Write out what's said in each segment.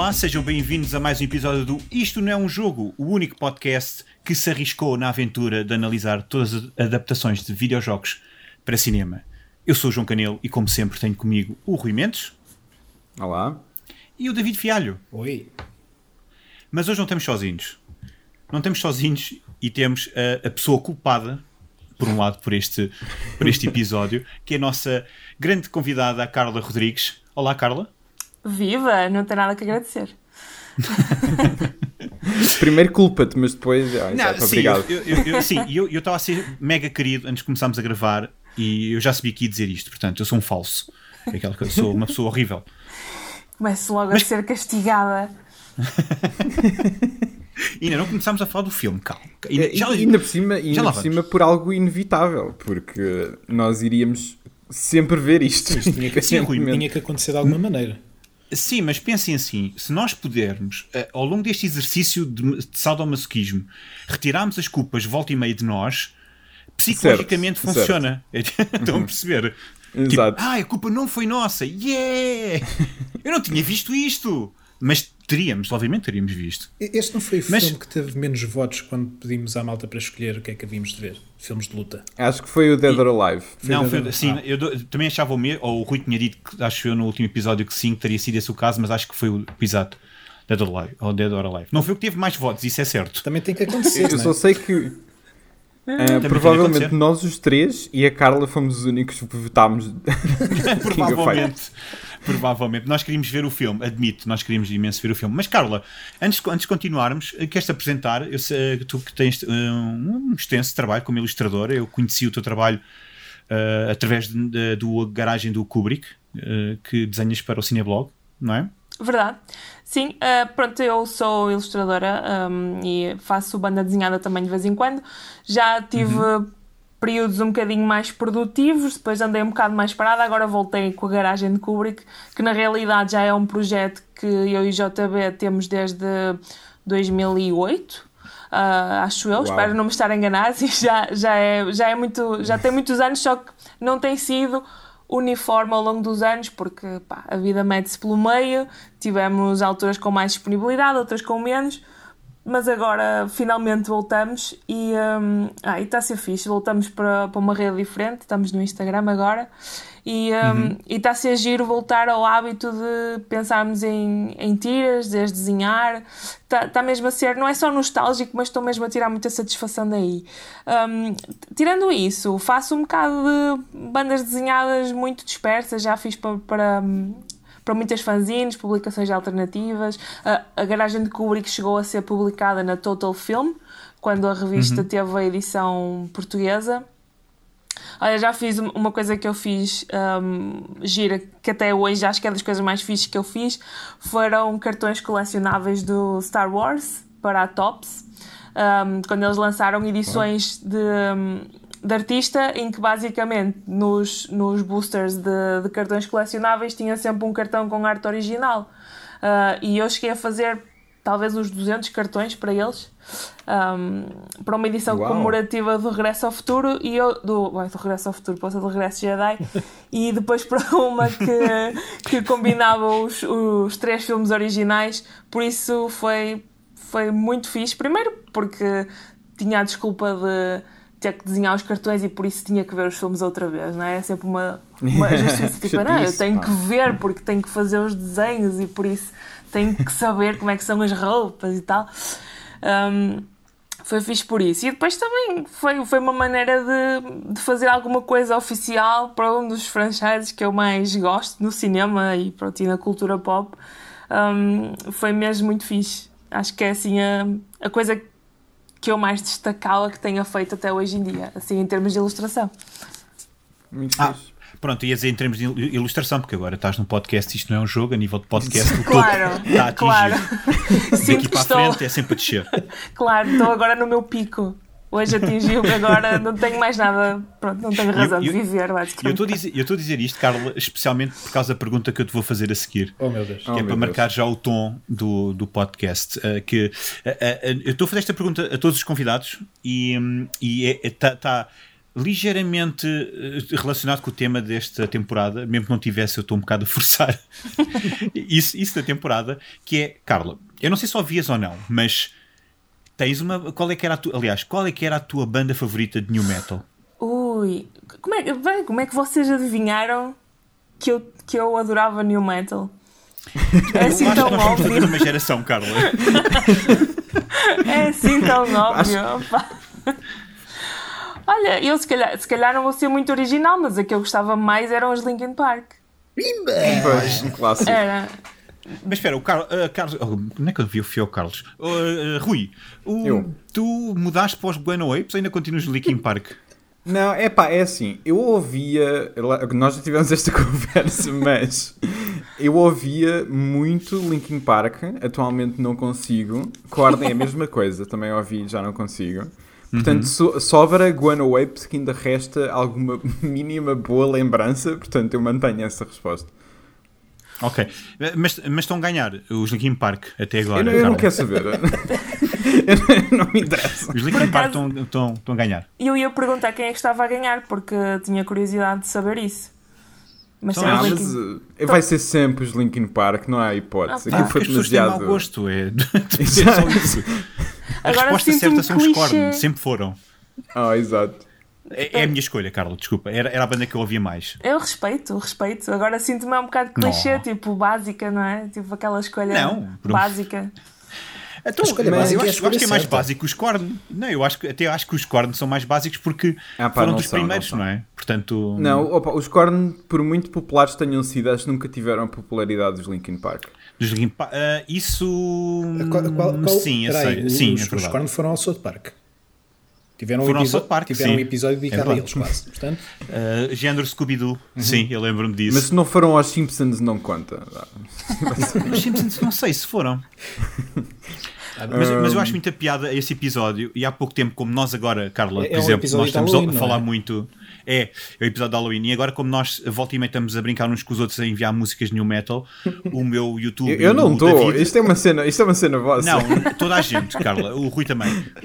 Olá, sejam bem-vindos a mais um episódio do Isto Não é um Jogo, o único podcast que se arriscou na aventura de analisar todas as adaptações de videojogos para cinema. Eu sou o João Canelo e, como sempre, tenho comigo o Rui Mendes. Olá. E o David Fialho. Oi. Mas hoje não estamos sozinhos. Não estamos sozinhos e temos a, a pessoa culpada, por um lado, por este, por este episódio, que é a nossa grande convidada, a Carla Rodrigues. Olá, Carla. Viva! Não tem nada que agradecer. Primeiro culpa-te, mas depois. Ah, Não, exato, sim, obrigado. eu, eu, eu, sim, eu estava a ser mega querido antes de começarmos a gravar e eu já sabia que ia dizer isto, portanto, eu sou um falso. É aquela que eu sou uma pessoa horrível. Começo logo Mas- a ser castigada. E ainda não começámos a falar do filme, calma. E, Ainda, já- e ainda por cima, ainda por cima por algo inevitável, porque nós iríamos sempre ver isto. Isto tinha que, Sim, Rui, tinha que acontecer de alguma maneira. Sim, mas pensem assim: se nós pudermos, eh, ao longo deste exercício de, de sadomasoquismo, retirarmos as culpas volta e meia de nós, psicologicamente Certo, funciona. Estão a perceber? Tipo, Exato. ah, a culpa não foi nossa. Yeah! Eu não tinha visto isto. Mas teríamos, obviamente teríamos visto. Este não foi o Mas- filme que teve menos votos quando pedimos à malta para escolher o que é que havíamos de ver? Filmes de luta. Acho que foi o Dead or Alive. não, da- foi, sim, ah. eu do- também achava o mesmo, ou o Rui tinha dito que acho eu no último episódio que sim, que teria sido esse o caso, mas acho que foi o exato. Dead or Alive, ou Dead or Alive. Não foi o que teve mais votos, isso é certo. Também tem que acontecer, Eu não só sei que. que provavelmente nós os três e a Carla fomos os únicos que votámos. Provavelmente. Provavelmente. Nós queríamos ver o filme, admito, nós queríamos imenso ver o filme. Mas Carla, antes, antes de continuarmos, eh, queres-te apresentar? Eu sei que tu que tens eh, um extenso trabalho como ilustradora, eu conheci o teu trabalho eh, através de- de- do garagem do Kubrick, eh, que desenhas para o Cineblog, não é? Verdade. Sim, ah, pronto, eu sou ilustradora ahm, e faço banda desenhada também de vez em quando. Já tive períodos um bocadinho mais produtivos, depois andei um bocado mais parada, agora voltei com a garagem de Kubrick, que na realidade já é um projeto que eu e o JB temos desde 2008. ah, acho eu, Uau. espero não me estar a enganar, sim, já, já, é, já é muito, já tem muitos anos, só que não tem sido uniforme ao longo dos anos, porque pá, a vida mete-se pelo meio, tivemos alturas com mais disponibilidade, outras com menos, mas agora finalmente voltamos e hum, ah, está a ser fixe, voltamos para, para uma rede diferente, estamos no Instagram agora. E hum, e está a ser giro voltar ao hábito de pensarmos em, em tiras, desde desenhar, está, está mesmo a ser, não é só nostálgico, mas estou mesmo a tirar muita satisfação daí. Hum, tirando isso, faço um bocado de bandas desenhadas muito dispersas, já fiz para, para, hum, para muitas fanzines, publicações alternativas. A, a Garagem de Kubrick chegou a ser publicada na Total Film, quando a revista teve a edição portuguesa. Olha, já fiz um- uma coisa que eu fiz hum, gira, que até hoje acho que é das coisas mais fixes que eu fiz, foram cartões colecionáveis do Star Wars para a Tops, hum, quando eles lançaram edições de, de artista, em que basicamente nos, nos boosters de, de cartões colecionáveis tinha sempre um cartão com arte original. Ah, e eu cheguei a fazer talvez uns 200 cartões para eles, hum, para uma edição Uau. comemorativa do Regresso ao Futuro e eu do, bem, do Regresso ao Futuro, posso do Regresso Jedi e depois para uma que, que combinava os, os três filmes originais, por isso foi, foi muito fixe. Primeiro porque tinha a desculpa de ter que desenhar os cartões e por isso tinha que ver os filmes outra vez, não é? É sempre uma, uma justiça, tipo, não, eu tenho que ver porque tenho que fazer os desenhos e por isso tenho que saber como é que são as roupas e tal. Um, foi fixe por isso. E depois também foi, foi uma maneira de, de fazer alguma coisa oficial para um dos franchises que eu mais gosto no cinema e, pronto, e na cultura pop. Um, foi mesmo muito fixe. Acho que é assim a, a coisa que eu mais destacava que tenha feito até hoje em dia, assim em termos de ilustração. Muito Ah, fixe. pronto, ia dizer em termos de il- ilustração, porque agora estás num podcast, isto não é um jogo, a nível de podcast, o topo Claro, está a claro. atingir. Daqui para a frente é sempre a descer. claro, estou agora no meu pico. Hoje atingiu-me, agora não tenho mais nada, pronto, não tenho razão de eu- viver, eu basicamente. estou a dizer, eu estou a dizer isto, Carla, especialmente por causa da pergunta que eu te vou fazer a seguir. Oh meu Deus. Oh, que é meu para Deus. marcar já o tom do, do podcast. uh, que, uh, uh, eu estou a fazer esta pergunta a todos os convidados e, um, e é, é- tá- tá- ligeiramente relacionado com o tema desta temporada, mesmo que não tivesse, eu estou um bocado a forçar isso, isso da temporada, que é, Carla, eu não sei se ouvias ou não, mas tens uma. Qual é que era a tua. Aliás, qual é que era a tua banda favorita de New Metal? Ui, como é, bem, como é que vocês adivinharam que eu, que eu adorava New Metal? É assim Eu acho tão óbvio. mesma geração, Carla. É assim tão óbvio. Olha, eu se calhar, se calhar não vou ser muito original, mas a que eu gostava mais eram os Linkin Park. Pois, um clássico. Era. Mas espera, o Carlos. Carlos oh, como é que eu vi o fio Carlos? Oh, uh, Rui, o- tu mudaste para os Bueno Apes ou ainda continuas no Linkin Park? Não, é pá, é assim, eu ouvia, nós já tivemos esta conversa, mas eu ouvia muito Linkin Park, atualmente não consigo, Korn é a mesma coisa, também ouvi, já não consigo. Portanto, so, sobra Guano Apes que ainda resta alguma mínima boa lembrança, portanto eu mantenho essa resposta. Ok. Mas, mas estão a ganhar os Linkin Park até agora. eu não, eu não quero saber. Eu não me interessa. Os Linkin Park estão, estão, estão a ganhar. E eu ia perguntar quem é que estava a ganhar, porque tinha curiosidade de saber isso. Mas Então, são Ah, os mas Linkin- uh, vai ser sempre os Linkin Park, não há hipótese. Ah, Aquilo foi as pessoas têm mau demasiado. gosto. É, é só isso. A Agora resposta certa são os. Korn. Sempre foram. Ah, exato. É, é a minha escolha, Carla. Desculpa. Era, era a banda que eu ouvia mais. Eu respeito, respeito. Agora sinto-me um bocado clichê, Não. tipo básica, não é? Tipo aquela escolha Não, por um- básica. Então, escolha mas eu básica é a acho, eu acho que é mais certa. básico os Korn. Não, eu acho que, até acho que os Korn são mais básicos porque Ah, pá, foram não dos são, não primeiros, são. não, é? Portanto. Não, opa, os Korn, por muito populares tenham sido, acho que nunca tiveram a popularidade dos Linkin Park. Dos Linkin Park. ah, isso. Qual, qual, qual, sim, eu peraí, sei. os, sim, os, é os. Korn foram ao South Park. Tiveram, Foram um, episo- Park, tiveram um episódio É dedicado a verdade. eles quase. Portanto, Ah, género Scooby-Doo. Sim, eu lembro-me disso. Mas se não foram aos Simpsons, não conta. Os Simpsons, não sei se foram. Mas, mas eu acho muita piada esse episódio. E há pouco tempo, como nós agora, Carla, É- por é um exemplo, episódio nós estamos a falar é? muito. É, é o episódio de Halloween. E agora, como nós volta e meia estamos a brincar uns com os outros a enviar músicas de New Metal, o meu YouTube. Eu, eu não estou. Isto é uma cena, isto é uma cena vossa. Não, toda a gente, Carla. O Rui também.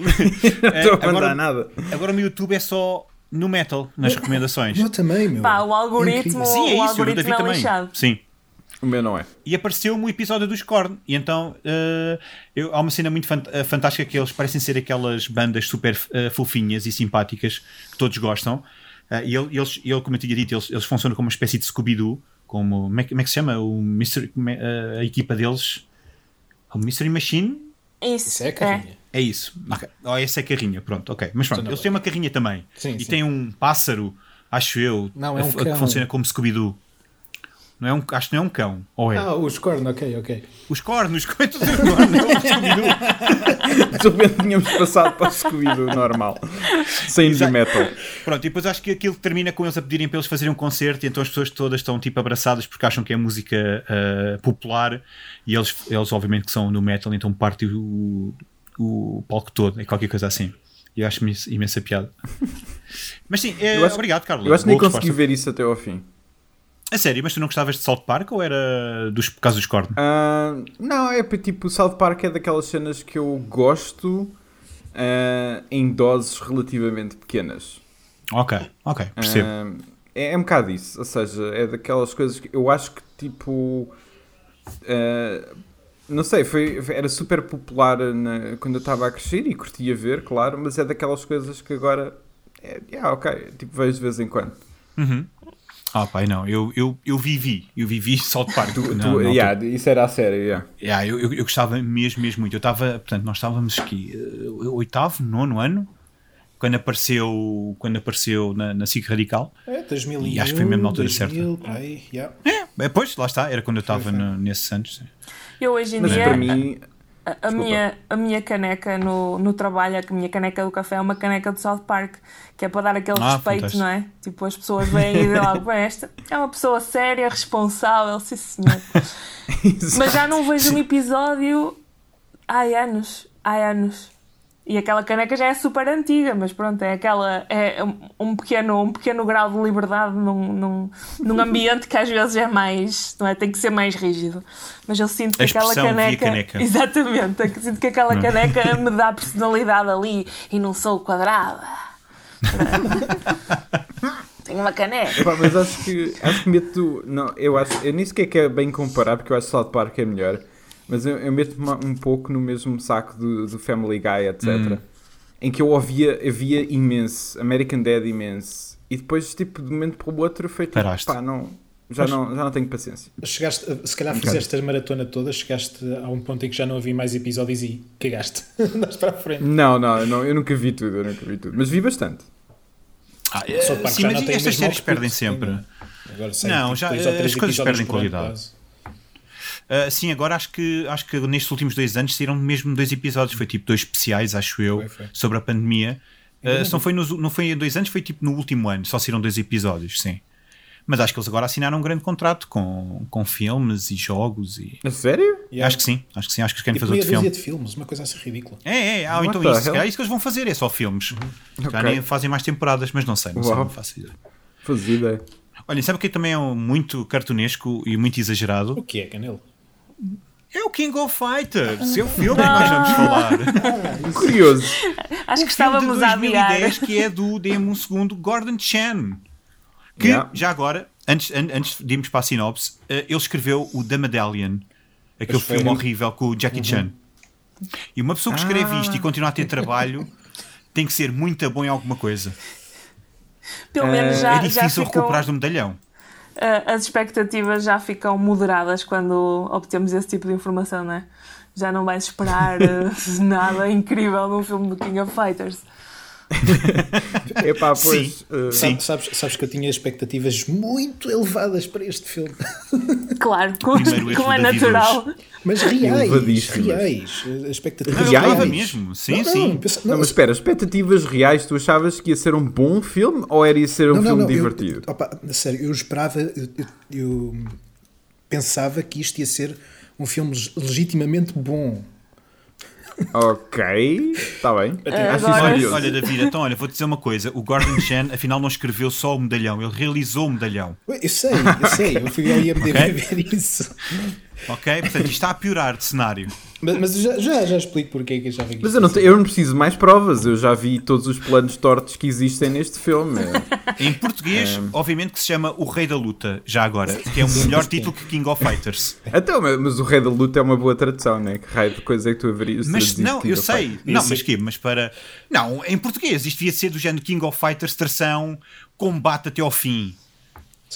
não É, estou a mandar agora, nada. agora o meu YouTube é só no metal, nas recomendações. eu também, meu. Pá, o É algoritmo- incrível. Sim, é o isso, o David é também. lixado. Sim. O meu não é. E apareceu-me o episódio dos Korn. E então eh, eu- há uma cena muito fant- fantástica que eles parecem ser aquelas bandas super eh, fofinhas e simpáticas que todos gostam. Eh, e ele, eles, ele, como eu tinha dito, eles, eles funcionam como uma espécie de Scooby-Doo. Como, como, é, que- como é que se chama? O Mystery, como é, eh, a equipa deles. O Mystery Machine? Isso, Isso é a carrinha. É isso. Ok. Oh, essa é a carrinha, pronto, ok. Mas pronto, Então, eles têm uma carrinha também. Sim, e sim. tem um pássaro, acho eu, Não, é um que cão. funciona como Scooby-Doo. Não é um, acho que não é um cão. Ou é? Ah, os Korn, ok, ok. Os cornos, como é que tu dizes corno? É o Scooby-Doo. De repente tínhamos passado para o Scooby-Doo normal. Sem Exato. Metal. Pronto, e depois acho que aquilo termina com eles a pedirem para eles fazerem um concerto e então as pessoas todas estão tipo abraçadas porque acham que é música ah, popular e eles, eles obviamente que são no metal, então partem o, o palco todo, é qualquer coisa assim. E eu acho imensa, piada. Mas sim, é, acho- obrigado, Carlos. Eu acho que nem consegui ver isso até ao fim. A sério, mas tu não gostavas de South Park ou era dos causa dos cornos? Ah, não, é tipo, o South Park é daquelas cenas que eu gosto ah, em doses relativamente pequenas. Ok, ok, percebo. Ah, é, é um bocado isso, ou seja, é daquelas coisas que eu acho que tipo. não sei, foi- era super popular na- quando eu estava a crescer e curtia ver, claro, mas é daquelas coisas que agora. É, yeah, ok, tipo, vejo de vez em quando. Uhum. Ah, pai, não, eu, eu, eu vivi, eu vivi South Park. Tu, na- tu- na yeah, altura. isso era a sério, yeah. Yeah, eu, eu, eu gostava mesmo, mesmo muito. Eu estava, portanto, nós estávamos aqui, eh, oitavo, nono ano, quando apareceu, quando apareceu na, na SIC Radical. É, 2001, E acho que foi mesmo na altura 2000, por aí, yeah. É, pois, lá está, era quando eu estava nesses anos. Eu hoje em Mas dia, para mim, a, minha, a minha caneca no, no trabalho, a minha caneca do café é uma caneca de South Park, que é para dar aquele Ah, respeito, fantástico. não é? Tipo, as pessoas vêm e dizem logo, "Bem, esta é uma pessoa séria, responsável, sim senhor. Mas já não vejo um episódio há anos, há anos. E aquela caneca já é super antiga, mas pronto, é aquela. É um- pequeno, um pequeno grau de liberdade num, num, num ambiente que às vezes é mais. Não é? Tem que ser mais rígido. Mas eu sinto que A aquela caneca. caneca. Exatamente, eu sinto que aquela caneca me dá personalidade ali e não sou quadrada. Tenho uma caneca. Epá, mas acho que acho que meto. Não, eu acho. Eu nem sequer que é bem comparar, porque eu acho que South Park é melhor. Mas eu, eu meto-me um pouco no mesmo saco do, do Family Guy, etc. Hum. Em que eu ouvia, havia imenso, American Dad imenso. E depois, tipo, de um momento para o outro, foi tipo, Paraste. pá, não, já, Mas- não, já não tenho paciência. Chegaste, se calhar fizeste a maratona toda, chegaste a um ponto em que já não havia mais episódios e cagaste. Andaste para a frente. Não, não, não, eu nunca vi tudo, eu nunca vi tudo. Mas vi bastante. Ah, Park sim, já mas não tem o estas séries perdem sempre. Agora Não, tipo, já, eh, as coisas perdem qualidade. quase. Ah, sim, agora acho que, acho que nestes últimos dois anos saíram mesmo dois episódios. Foi tipo dois especiais, acho eu, Foi, foi. sobre a pandemia. Ah, Ainda se não foi, nos- não foi em dois anos, foi tipo no último ano. Só saíram dois episódios, sim. Mas acho que eles agora assinaram um grande contrato com, com filmes e jogos. E... A sério? Yeah. Acho que sim, acho que sim. Acho que eles querem Tipo, fazer outro filme. de filmes, uma coisa assim ridícula. É, é, ah, então isso, se hell? calhar é isso que eles vão fazer, é só filmes. Já Ok. nem fazem mais temporadas, mas não sei, não sei, não faço ideia. Fazia ideia. Olha, sabe o que também é muito cartunesco e muito exagerado? O que é, Canelo? É o King of Fighters, é o filme que nós vamos falar. Curioso. Acho Um que estávamos a adiar. 2010 que é do, dê-me um segundo, Gordon Chan. Que, Yeah. já agora, antes, an- antes de irmos para a sinopse, eh, ele escreveu o The Medallion, aquele foi. filme horrível com o Jackie Chan. E uma pessoa que escreve Ah. isto e continua a ter trabalho tem que ser muito bom em alguma coisa. Pelo menos Eh, já, é já difícil ficam, recuperar do medalhão. Eh, as expectativas já ficam moderadas quando obtemos esse tipo de informação, não é? Já não vais esperar eh, nada incrível num filme do King of Fighters. Epá, Sim. pois. eh, Sim. Sabes, sabes, que eu tinha expectativas muito elevadas para este filme. Claro, como, como é natural. Mas reais, reais. eh, Expectativas Reais? estava mesmo, sim, Não, não, sim. pensa- Não, não, mas espera, expectativas reais, tu achavas que ia ser um bom filme ou era ia ser um filme não, eu- divertido? opa, a sério, eu esperava, eu, eu- eu pensava que isto ia ser um filme legitimamente bom. Ok, está bem. Olha, David, então olha, vou-te dizer uma coisa. O Gordon Chan, afinal, não escreveu só o medalhão, ele realizou o medalhão. Eu sei, eu sei, eu fui ao IMDb Ok. ver isso. Ok? Portanto, isto está a piorar de cenário. Mas, mas já, já, já explico porque é que eu achava que Mas isto eu não, te- eu não preciso mais provas, eu já vi todos os planos tortos que existem neste filme. Em português, obviamente que se chama O Rei da Luta, já agora, que é um melhor título que King of Fighters. Então, mas o Rei da Luta é uma boa tradução, né? Que raio de coisa é que tu haverias Mas não, King eu sei. Fighters? Não, mas que Mas para. Não, em português, isto devia ser do género King of Fighters, tração, combate até ao fim.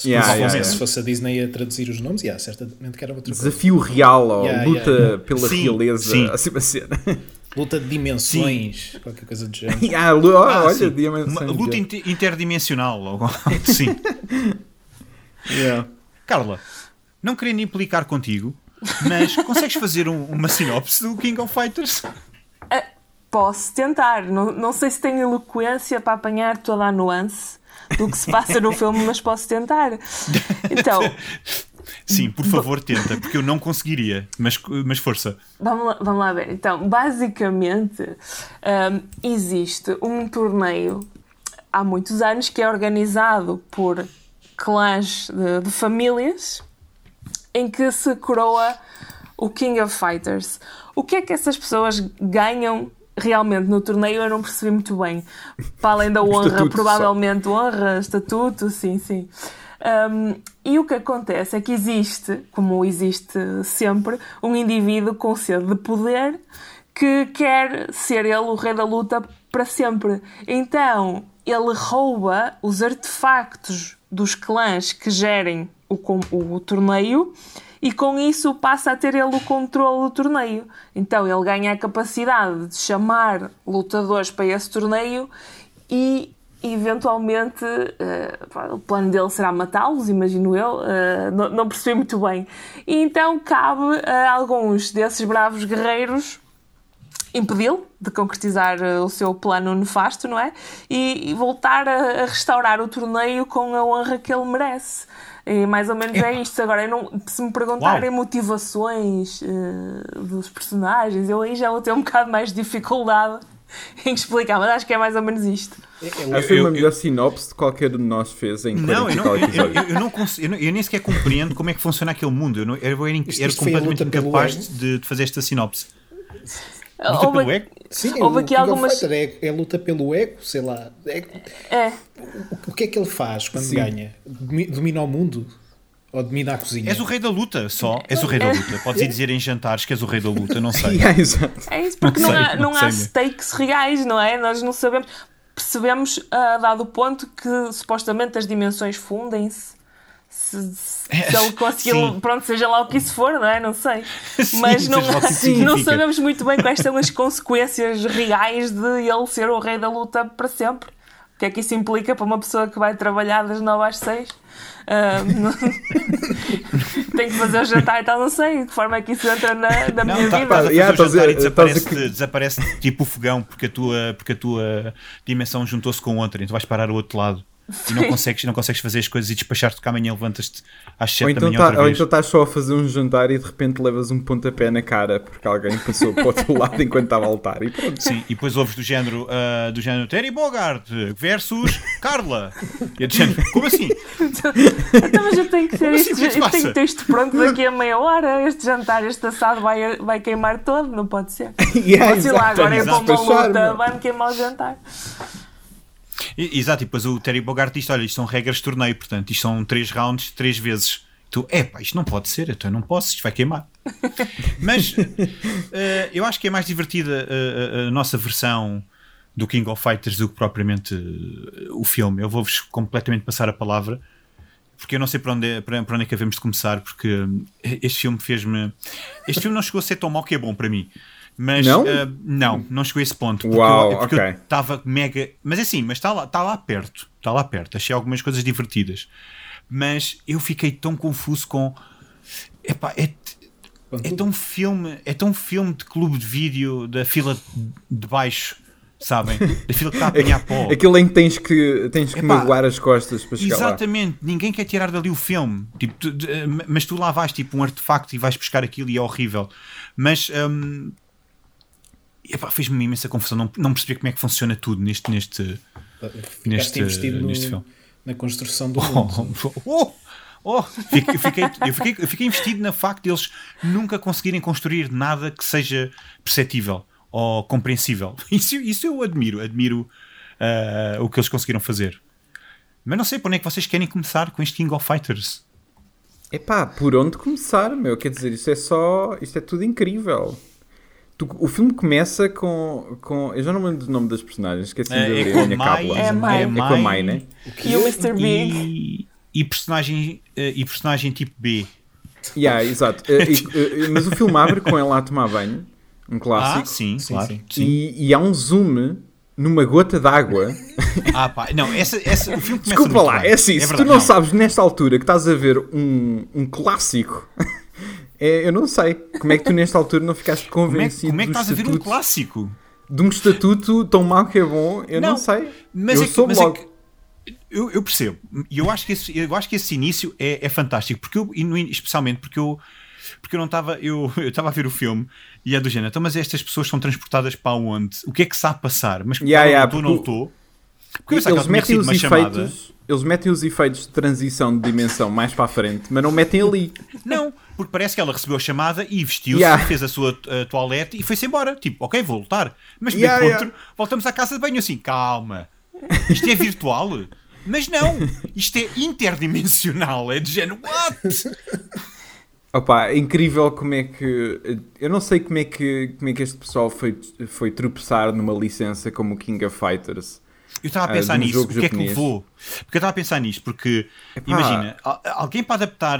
Se, Yeah, fosse, yeah, se fosse a Disney a traduzir os nomes, yeah, certamente que era outra coisa. Desafio real ou Yeah, luta yeah. pela Sim, realeza, sim. assim uma cena. Luta de dimensões, qualquer coisa do género. ah, Ah, olha, sim. Uma luta inter- interdimensional. ou algo assim. Yeah. Carla, não querendo implicar contigo, mas consegues fazer um- uma sinopse do King of Fighters? Ah, Posso tentar. Não, não sei se tenho eloquência para apanhar toda a nuance do que se passa no filme, mas posso tentar. Então, Sim, por favor, tenta, porque eu não conseguiria. Mas, mas força. Vamos lá, vamos lá ver. Então, basicamente, hum, existe um torneio há muitos anos que é organizado por clãs de, de famílias em que se coroa o King of Fighters. O que é que essas pessoas ganham realmente no torneio? Eu não percebi muito bem. Para além da honra, estatuto só. provavelmente honra, estatuto, sim, sim. Um, e o que acontece é que existe, como existe sempre, um indivíduo com sede de poder que quer ser ele o rei da luta para sempre. Então ele rouba os artefactos dos clãs que gerem o, com- o torneio e com isso passa a ter ele o controle do torneio. Então ele ganha a capacidade de chamar lutadores para esse torneio e eventualmente pá, o plano dele será matá-los, imagino eu, eh, não, não percebi muito bem. E então cabe a alguns desses bravos guerreiros impedi-lo de concretizar eh, o seu plano nefasto, não é? E, e voltar a, a restaurar o torneio com a honra que ele merece. E mais ou menos é isto. Agora, eu não, se me perguntarem motivações eh, dos personagens, eu aí já vou ter um bocado mais de dificuldade em explicar, mas acho que é mais ou menos isto. É, é o- foi eu- uma eu- melhor sinopse de qualquer um de nós fez em 40 Não, eu, não, tal eu, eu, não cons- eu não- eu nem sequer compreendo como é que funciona aquele mundo. Eu, não, eu era, era completamente incapaz de, de fazer esta sinopse. Luta Houve- pelo ego? Sim, Houve o aqui algumas- é, é luta pelo ego, sei lá. É- É, o que é que ele faz quando Sim. ganha? Domi- Domina o mundo? Ou domina a cozinha? És o rei da luta, só. És o rei da luta. Podes ir dizer em jantares que és o rei da luta, não sei. Exato. é isso, porque não, Não sei, há, não não há stakes reais, não é? Nós não sabemos. Percebemos, a dado ponto, que supostamente as dimensões fundem-se. Se, se É, ele conseguir, sim. pronto, seja lá o que isso for, não é? Não sei. Sim, Mas não, o não sabemos muito bem quais são as consequências reais de ele ser o rei da luta para sempre. O que é que isso implica para uma pessoa que vai trabalhar das 9 às 6? Ah, não- Tem que fazer o jantar e tal, não sei. De que forma é que isso entra na, na Não, minha tá, vida? Yeah, o jantar e desaparece, a- desaparece tipo o fogão porque a tua, porque a tua dimensão juntou-se com outra, então vais parar ao outro lado. E não consegues, não consegues fazer as coisas e despachar-te porque amanhã levantas-te às 7 Ou da então, manhã tá, outra ou vez. então estás só a fazer um jantar e de repente levas um pontapé na cara porque alguém passou para o outro lado enquanto estava a lutar e pronto. Sim, e depois ouves do género, ah, do género Terry Bogart versus Carla. E é do género, como assim? Então, mas eu tenho que ter assim? isto, que é que eu tenho que ter isto pronto daqui a meia hora. Este jantar, este assado vai, vai queimar todo, não pode ser. Yeah, Posso ir lá agora é para uma luta, vai-me queimar o jantar. Exato, e depois o Terry Bogart diz: Olha, isto são regras de torneio, portanto, isto são 3 rounds, 3 vezes. Tu, epá, isto não pode ser, então eu não posso, isto vai queimar. Mas eh, eu acho que é mais divertida eh, a, a nossa versão do King of Fighters do que propriamente eh, o filme. Eu vou-vos completamente passar a palavra, porque eu não sei para onde, é, para, para onde é que havemos de começar, porque eh, este filme fez-me. Este filme não chegou a ser tão mau que é bom para mim. Mas Não? eh, não, não chegou a esse ponto. Porque Uau, eu, porque eu estava mega. Mas é assim, mas está lá, está lá perto. Está lá perto. Achei algumas coisas divertidas. Mas eu fiquei tão confuso com. Epá, é, é tão filme. É tão filme de clube de vídeo da fila de baixo, sabem? Da fila que está a apanhar pó. Aquilo em que tens que, tens que Epá, magoar as costas para chegar lá. Exatamente, ninguém quer tirar dali o filme. Tipo, tu- de- eh, mas tu lá vais tipo um artefacto e vais buscar aquilo e é horrível. Mas hum, fez-me uma imensa confusão. Não, não percebi como é que funciona tudo neste, neste, Ficaste neste- investido no- neste filme. na construção do Oh, mundo. oh, oh, fiquei, eu, fiquei, eu, fiquei, eu fiquei investido no facto de eles nunca conseguirem construir nada que seja perceptível ou compreensível. Isso, isso eu admiro, admiro ah, o que eles conseguiram fazer. Mas não sei para onde é que vocês querem começar com este King of Fighters. Epá, por onde começar, meu? Quer dizer, isto é só. Isto é tudo incrível. Tu- o filme começa com, com. Eu já não me lembro do nome das personagens, esqueci É, de é a minha cábula. É a Mai. É com a Mai, né? E o Mr. Big. E, e personagem, eh, e personagem tipo B. Yeah, exato. Eh, e- eh, mas o filme abre com ela a tomar banho, um Ah, clássico. sim, Sim, claro. sim. sim. E, e há um zoom numa gota d'água. Ah, pá, não, essa, essa, o filme começa Desculpa lá, bem. é assim, se verdade, tu não, sabes nesta altura que estás a ver um, um clássico, é, eu não sei. Como é que tu nesta altura não ficaste Como é, convencido como é que do estás a ver um clássico? de um estatuto tão mau que é bom? Eu não, Não, sei. Mas eu é que, sou mas é logo. que- eu, eu percebo. E eu acho que esse, eu acho que esse início é, é fantástico. Porque eu, e especialmente porque eu, porque eu não estava. Eu eu estava a ver o filme e é do género. Então, mas estas pessoas são transportadas para onde? O que é que a passar? Mas Yeah, não yeah, estou, não estou. Porque Eles tinha metem, os uma chamada. efeitos, eles metem os efeitos de transição de dimensão mais para a frente, mas não metem ali. Não, porque parece que ela recebeu a chamada e vestiu-se, Yeah. fez a sua uh, toalete e foi-se embora. Tipo, ok, vou lutar. Mas de Yeah, encontro, voltamos à casa de banho assim, calma. Isto é virtual? Mas não, isto é interdimensional. É de género, what? Opa, é incrível como é que. Eu não sei como é que, como é que este pessoal foi, foi tropeçar numa licença como o King of Fighters. Eu estava a Ah, pensar um nisso. O que é que levou? Porque eu estava a pensar nisto, porque Epá. imagina, al- alguém para adaptar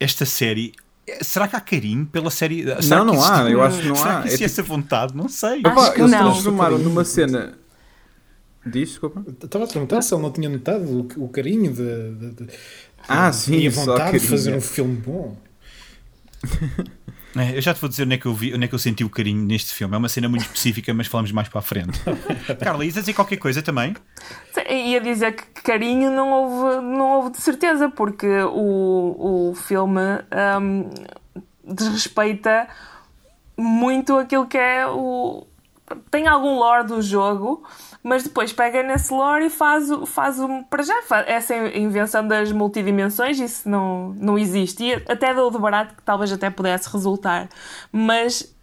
esta série. Será que há carinho pela série? Será Não, que não há, eu acho que não será há. que É tipo- essa vontade? Não sei. Que eles não. transformaram numa cena. Diz, desculpa. Estava a perguntar se ele não tinha notado o, o carinho de, de, de- Ah, sim, e a vontade de carinho. fazer um filme bom. É, eu já te vou dizer onde é, que eu vi, onde é que eu senti o carinho neste filme. É uma cena muito específica, mas falamos mais para a frente. Carla, ias dizer qualquer coisa também? Ia dizer que carinho não houve, não houve de certeza, porque o, o filme hum, desrespeita muito aquilo que é o, tem algum lore do jogo, mas depois pega nesse lore e faz, o- faz um. Para já, fa- essa invenção das multidimensões, isso não, não existe. E até dou de barato que talvez até pudesse resultar, mas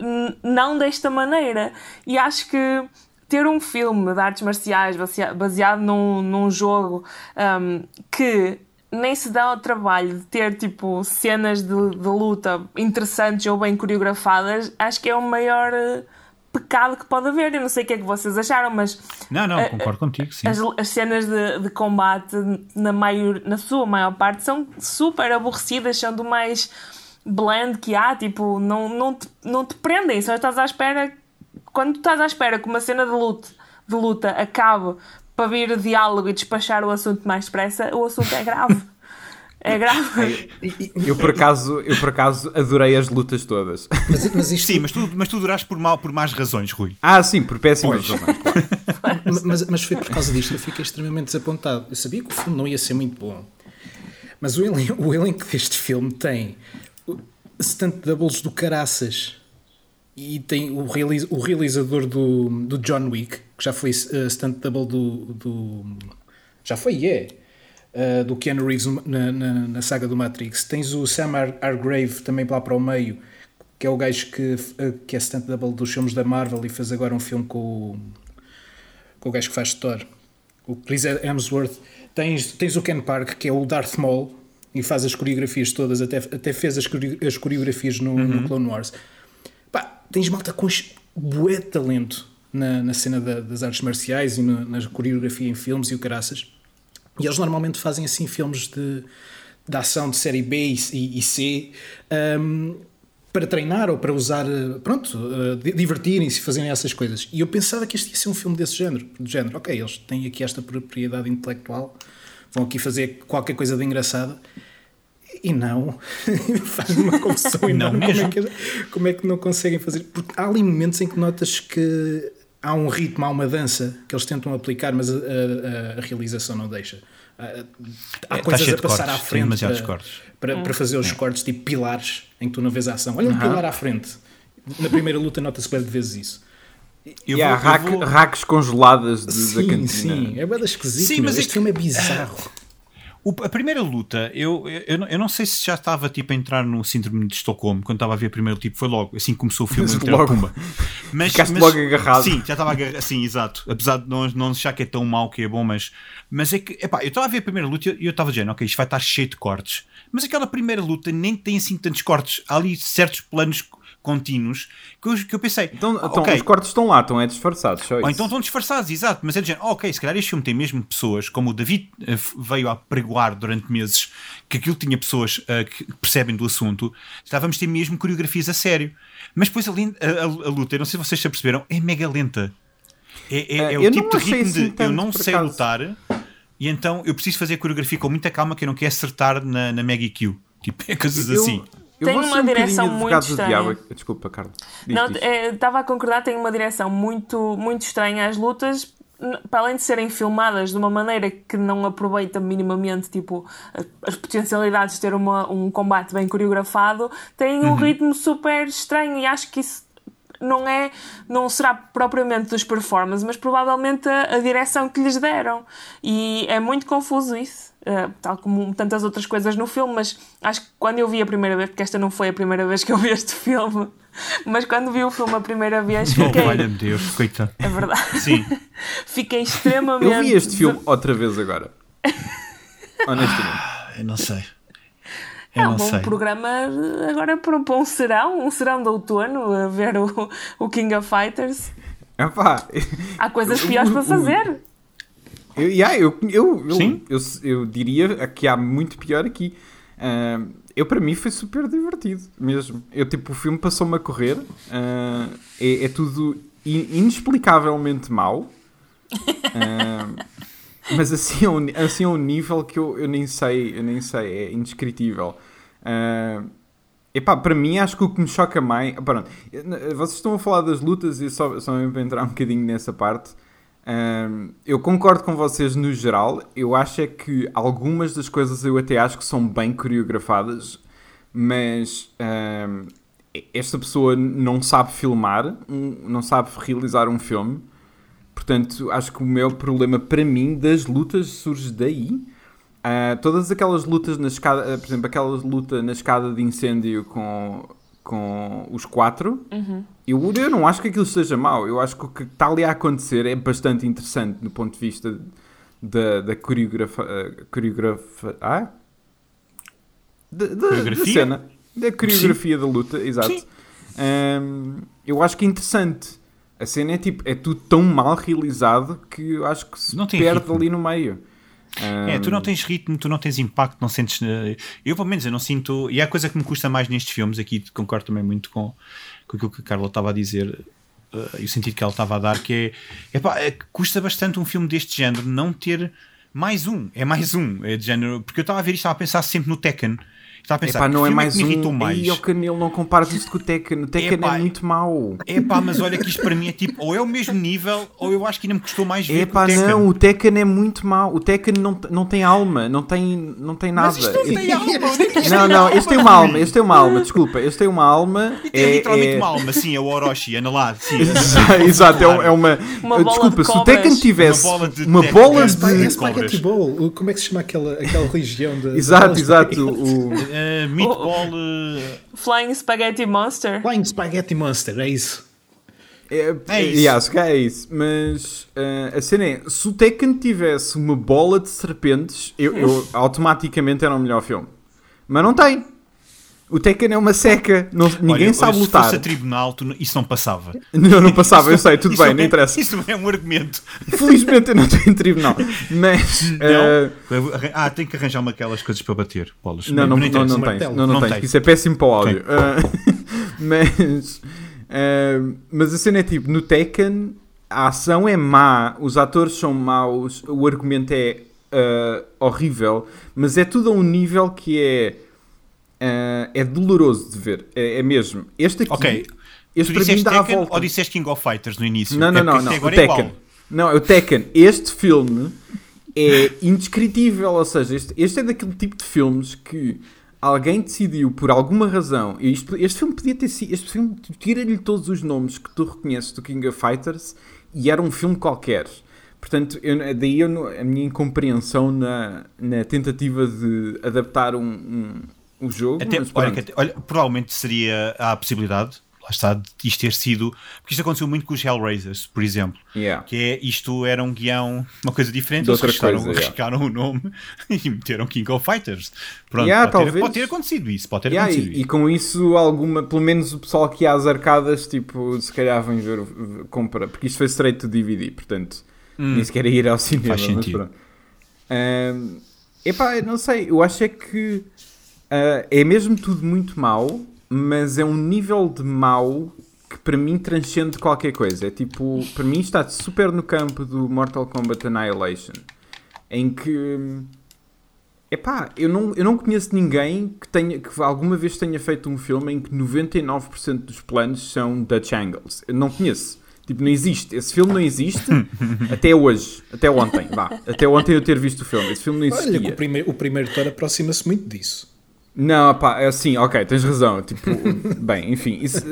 não desta maneira. E acho que ter um filme de artes marciais basea- baseado num, num jogo um, que nem se dá ao trabalho de ter tipo cenas de, de luta interessantes ou bem coreografadas, acho que é o maior eh, pecado que pode haver. Eu não sei o que é que vocês acharam, mas Não, não, Eh, concordo contigo, sim. as, as cenas de, de combate, na, maior, na sua maior parte, são super aborrecidas, são do mais bland que há, tipo, não, não, te, não te prendem, só estás à espera. Quando tu estás à espera que uma cena de luta, de luta acabe para vir diálogo e despachar o assunto mais depressa, o assunto é grave. É grave. Eu por acaso, eu por acaso adorei as lutas todas. Mas, mas isto, Sim, mas tu, mas tu duraste por, mal, por más razões, Rui. Ah, sim, por péssimas razões. mas, mas foi por causa disto que eu fiquei extremamente desapontado. Eu sabia que o filme não ia ser muito bom. Mas o elenco, o elenco deste filme tem stunt doubles do Caraças e tem o, realiz- o realizador do, do John Wick, que já foi uh, stunt double do, do. Já foi, é. Uh, do Keanu Reeves na, na, na saga do Matrix. Tens o Sam Ar Hargrave também lá para o meio, que é o gajo que, uh, que é stunt double dos filmes da Marvel e fez agora um filme com o, com o gajo que faz Thor, o Chris Hemsworth. Tens, tens o Ken Park, que é o Darth Maul, e faz as coreografias todas, até, até fez as, as coreografias no, no Clone Wars. Pá, tens malta com bué de talento na, na cena da- das artes marciais e no- na coreografia em filmes e o caraças. E eles normalmente fazem assim filmes de, de ação de série B e, e C hum, para treinar ou para usar, pronto, di- divertirem-se e fazerem essas coisas. E eu pensava que este ia ser um filme desse género. Do género, ok, eles têm aqui esta propriedade intelectual, vão aqui fazer qualquer coisa de engraçada. E não, faz uma confusão Não enorme. Como é, mesmo. que, como é que não conseguem fazer? Porque há ali momentos em que notas que há um ritmo, há uma dança que eles tentam aplicar, mas a, a- a realização não deixa. Há, É, tá coisas a passar cortes, à frente demasiados para, cortes. para, para fazer os cortes, tipo pilares, em que tu não vês a ação. Olha um pilar à frente. Na primeira luta nota-se bem de vezes isso. Eu e há vou- eu rack- vou- racks congeladas de- da sim, cantina. sim, é bem esquisito. Sim, mas é este filme é bizarro. O- a primeira luta, eu, eu, não- eu não sei se já estava tipo, a entrar no síndrome de Estocolmo quando estava a ver primeiro, tipo, foi logo, assim começou o filme, eu entrei, Logo. pumba. Mas, Ficaste logo agarrado. Sim, já estava agarrado, sim, exato. Apesar de não, não achar que é tão mau que é bom, mas, mas é que, epá, eu estava a ver a primeira luta e eu- eu estava dizendo, ok, isto vai estar cheio de cortes. Mas aquela primeira luta nem tem assim tantos cortes. Há ali certos planos contínuos que eu, que eu pensei, Então, ah, então ok, os cortes estão lá, estão é disfarçados. Ou então estão disfarçados, exato, mas é de género, ok, se calhar este filme tem mesmo pessoas, como o David eh, veio a pregoar durante meses, que aquilo tinha pessoas eh, que percebem do assunto, estávamos a ter mesmo coreografias a sério. Mas depois a, a- a- a luta, eu não sei se vocês se aperceberam, é mega lenta. É, é- Eh, é o eu tipo não de ritmo assim de eu tanto, não por sei acaso. lutar e então eu preciso fazer a coreografia com muita calma que eu não quero acertar na, na Maggie Q. Tipo, é coisas Eu- assim. Eu Tem uma um direção advogado muito estranha. diabo. Desculpa, Carlos. Diz, Não, é, estava a concordar, tem uma direção muito, muito estranha às lutas, para além de serem filmadas de uma maneira que não aproveita minimamente tipo, as potencialidades de ter uma, um combate bem coreografado, tem um ritmo super estranho e acho que isso não é não será propriamente dos performances, mas provavelmente a, a direção que lhes deram. E é muito confuso isso. Eh, tal como tantas outras coisas no filme, mas acho que quando eu vi a primeira vez, porque esta não foi a primeira vez que eu vi este filme, mas quando vi o filme a primeira vez, Oh, fiquei. valha-me Deus, coitado. é verdade. Sim. fiquei extremamente. Eu vi este filme outra vez agora. Honestamente. Eu não sei. É Eu um não bom sei. programa agora para para um serão, um serão de outono, a ver o, o King of Fighters. Epá, Há coisas piores para fazer. Eu, yeah, eu, eu, eu, eu, eu diria que há muito pior aqui. Ah, eu, para mim, foi super divertido mesmo. Eu, tipo, o filme passou-me a correr. ah, é, é tudo in- inexplicavelmente mau. Ah, mas assim a, um, assim a um nível que eu, eu nem sei, eu nem sei, é indescritível. Ah, epá, para mim acho que o que me choca mais. Pronto, vocês estão a falar das lutas e só, só para entrar um bocadinho nessa parte. Eu concordo com vocês no geral. Eu acho é que algumas das coisas eu até acho que são bem coreografadas, mas ah, esta pessoa não sabe filmar, um- não sabe realizar um filme. Portanto, acho que o meu problema para mim das lutas surge daí. Ah, todas aquelas lutas na escada, por exemplo, aquela luta na escada de incêndio com, com os quatro, eu, eu não acho que aquilo esteja mau. Eu acho que o que está ali a acontecer é bastante interessante do ponto de vista da, da coreografa, ah, coreografa, ah? Da, da- da Coreografia? cena, da coreografia da luta, exato. Sim. Ahm, eu acho que é interessante. A cena é tipo, é tudo tão mal realizado que eu acho que se perde ritmo. ali no meio. É, tu não tens ritmo, tu não tens impacto, não sentes. eh, Eu, pelo menos, eu não sinto. E é a coisa que me custa mais nestes filmes, aqui concordo também muito com, com aquilo que a Carla estava a dizer eh, e o sentido que ela estava a dar, que é, epá, é custa bastante um filme deste género não ter mais um. É mais um. É de género. Porque eu estava a ver isto, estava a pensar sempre no Tekken. Estava a pensar, Epá, que não é filme mais que me um. irritou mais? E o Canelo não compares isto com o Tekken. O Tekken Epá, é muito mau. Epá, mas olha que isto para mim é tipo, ou é o mesmo nível, ou eu acho que ainda me custou mais ver que o Epá, Tekken. não, o Tekken é muito mau. O Tekken não, não tem alma, não tem, não tem nada. Mas isto não tem alma, é Não, não, este tem uma alma, este tem uma alma, desculpa, este tem uma alma. E tem literalmente uma alma, sim, é o Orochi, anda lá, sim. Exato, é, um- é uma. Uma desculpa, de se o Tekken tivesse Uma bola de uma bola É de. é Spaghetti. Bowl. Como é que se chama aquela, aquela região de. Exato, de- exato. O, Uh, meatball. uh, Flying Spaghetti Monster. Flying Spaghetti Monster, é isso. É, É isso. yeah, se calhar é isso. Mas eh, a cena é: se o Tekken tivesse uma bola de serpentes, eu, eu automaticamente era um melhor filme. Mas não tem. O Tekken é uma seca. Não- ninguém olha, sabe se lutar. fosse a tribunal, tu não- isso não passava. Não, não passava, eu sei, tudo bem, é- não interessa. Isso não é um argumento. Felizmente eu não estou em tribunal. Mas. Não. Ah, tem que arranjar uma aquelas coisas para bater. Bolas. Não, não, não, não, interessa. tens. Não, não, Não tens. tens. Isso é péssimo para o áudio. Ah, mas, ah, mas a cena é tipo: no Tekken, a ação é má, os atores são maus, o argumento é horrível, mas é tudo a um nível que é. Ah, é doloroso de ver. É, é mesmo. Este aqui. Ok. Este Tu para mim dá a Tekken volta. ou disseste King of Fighters no início? Não, não, É não, não. até O é Tekken. igual. Não, é o Tekken. Este filme é indescritível. Ou seja, este, este é daquele tipo de filmes que alguém decidiu, por alguma razão. Isto, este filme podia ter sido. Este filme tira-lhe todos os nomes que tu reconheces do King of Fighters e era um filme qualquer. Portanto, eu, daí eu a minha incompreensão na, na tentativa de adaptar um, um, um jogo. Até, mas olha, até- olha, provavelmente seria a possibilidade, lá está, de isto ter sido. Porque isto aconteceu muito com os Hellraisers, por exemplo. Yeah. Que é isto era um guião, uma coisa diferente, De eles outra riscaram, coisa, yeah. o nome e meteram King of Fighters. Pronto, Yeah, pode, ter, talvez. pode ter acontecido isso, pode ter acontecido e, e isso. com isso, alguma, pelo menos o pessoal que há às arcadas, tipo, se calhar vem ver, o- compra, porque isto foi straight to DVD, portanto, nem sequer ia ir ao cinema. Faz mas sentido. pronto. Ahm, epá, não sei, eu acho é que ah, é mesmo tudo muito mau, mas é um nível de mau que para mim transcende qualquer coisa. É tipo, para mim está super no campo do Mortal Kombat Annihilation, em que. Epá, eu não, eu não conheço ninguém que, tenha, que alguma vez tenha feito um filme em que 99% dos planos são Dutch Angles. Eu não conheço. Tipo, não existe. Esse filme não existe até hoje. Até ontem, vá. Até ontem eu ter visto o filme. Esse filme não Olha, que existia. o primeiro, o primeiro Thor aproxima-se muito disso. Não, pá, é assim, ok, tens razão. Tipo, bem, enfim, isso,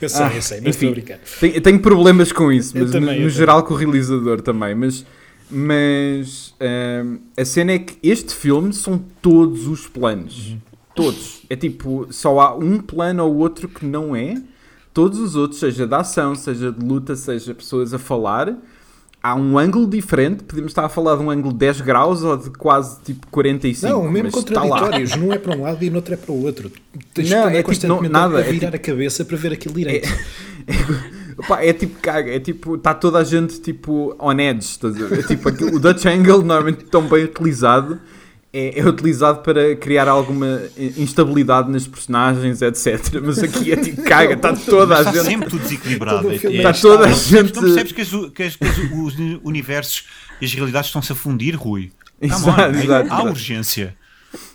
Eu sei, Ah, eu sei, mas estou a enfim. brincar. tenho, tenho problemas com isso, mas também, no, no geral com o realizador também. Mas, mas ahm, a cena é que este filme são todos os planos. Uhum. Todos. É tipo, só há um plano ou outro que não é. Todos os outros, seja de ação, seja de luta, seja pessoas a falar, há um ângulo diferente. Podemos estar a falar de um ângulo de 10 graus ou de quase tipo 45. Não, mesmo lá. contraditórios. Num é para um lado e outro é para o outro. Tens Não, que andar é tipo, constantemente não- nada, a é virar tipo- a cabeça para ver aquilo direito. Opa, é tipo caga, é tipo, está toda a gente tipo on edge, estás a ver? É tipo, aquilo- o Dutch Angle normalmente tão bem utilizado é, é utilizado para criar alguma instabilidade nas personagens, etc. Mas aqui é tipo caga, está toda a Está gente. sempre tudo desequilibrado. O É- é- Está toda a gente- Não percebes que, as, que as- que as- os universos e as realidades estão-se a fundir, Rui? On, Exato, há- exato, há urgência.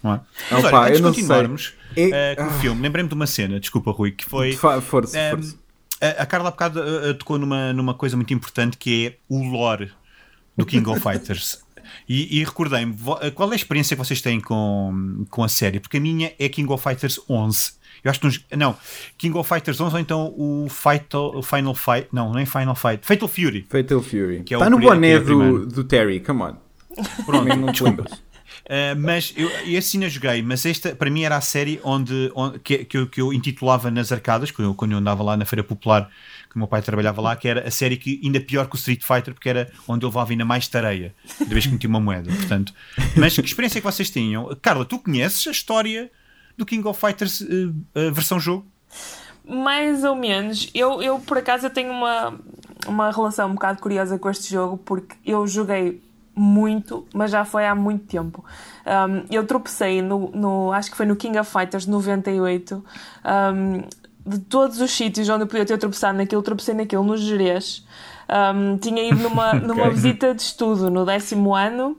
Não é? Mas Opa, olha, antes de continuarmos É- eh, com o filme, lembrei-me de uma cena, desculpa, Rui, que foi. Fa- Força, Ehm, força. a, a Carla há bocado eh, eh, tocou numa, numa coisa muito importante que é o lore do King of Fighters. E, e recordei-me, vo- qual é a experiência que vocês têm com, com a série? Porque a minha é King of Fighters 11. Eu acho que nos, não, King of Fighters 11 ou então o, Fatal, o Final Fight, não, nem Final Fight, Fatal Fury. Fatal Fury. Que é o Está no boné é o do, do Terry, come on. Pronto, não te lembras. Uh, mas eu, eu assim não joguei, mas esta para mim era a série onde, onde- que, que, eu, que eu intitulava nas arcadas, quando eu, quando eu andava lá na Feira Popular, que o meu pai trabalhava lá, que era a série que ainda pior que o Street Fighter, porque era onde eu levava ainda mais tareia, cada vez que metia uma moeda. Portanto, mas que experiência é que vocês tinham? Carla, tu conheces a história do King of Fighters uh, uh, versão jogo? Mais ou menos. Eu, eu por acaso, eu tenho uma, uma relação um bocado curiosa com este jogo, porque eu joguei muito, mas já foi há muito tempo. Um, eu tropecei no, no, acho que foi no King of Fighters 98. Um, de todos os sítios onde eu podia ter tropeçado naquilo, tropecei naquilo no Jerez. Um, tinha ido numa, numa visita de estudo no décimo ano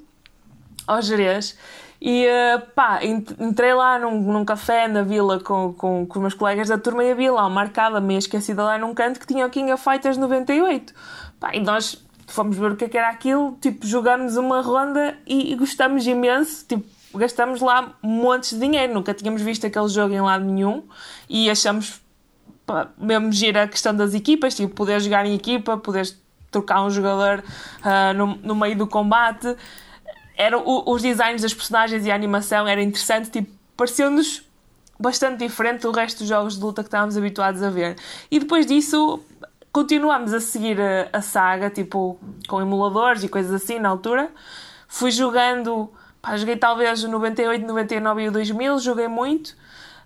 ao Jerez. E eh, pá, ent- entrei lá num, num café na vila com, com, com os meus colegas da turma e havia lá uma arcada meio esquecida lá num canto que tinha o King of Fighters 98. Pá, e nós fomos ver o que é que era aquilo, tipo, jogamos uma ronda e, e gostamos imenso, tipo, gastamos lá montes de dinheiro, nunca tínhamos visto aquele jogo em lado nenhum e achamos pá, mesmo gira a questão das equipas, tipo, poder jogar em equipa, poderes trocar um jogador ah, no, no meio do combate. Era, o- os designs das personagens e a animação era interessante, tipo, pareceu-nos bastante diferente do resto dos jogos de luta que estávamos habituados a ver. E depois disso, continuamos a seguir a, a saga, tipo, com emuladores e coisas assim na altura. Fui jogando, pá, joguei talvez o 98, 99 e o 2000, joguei muito.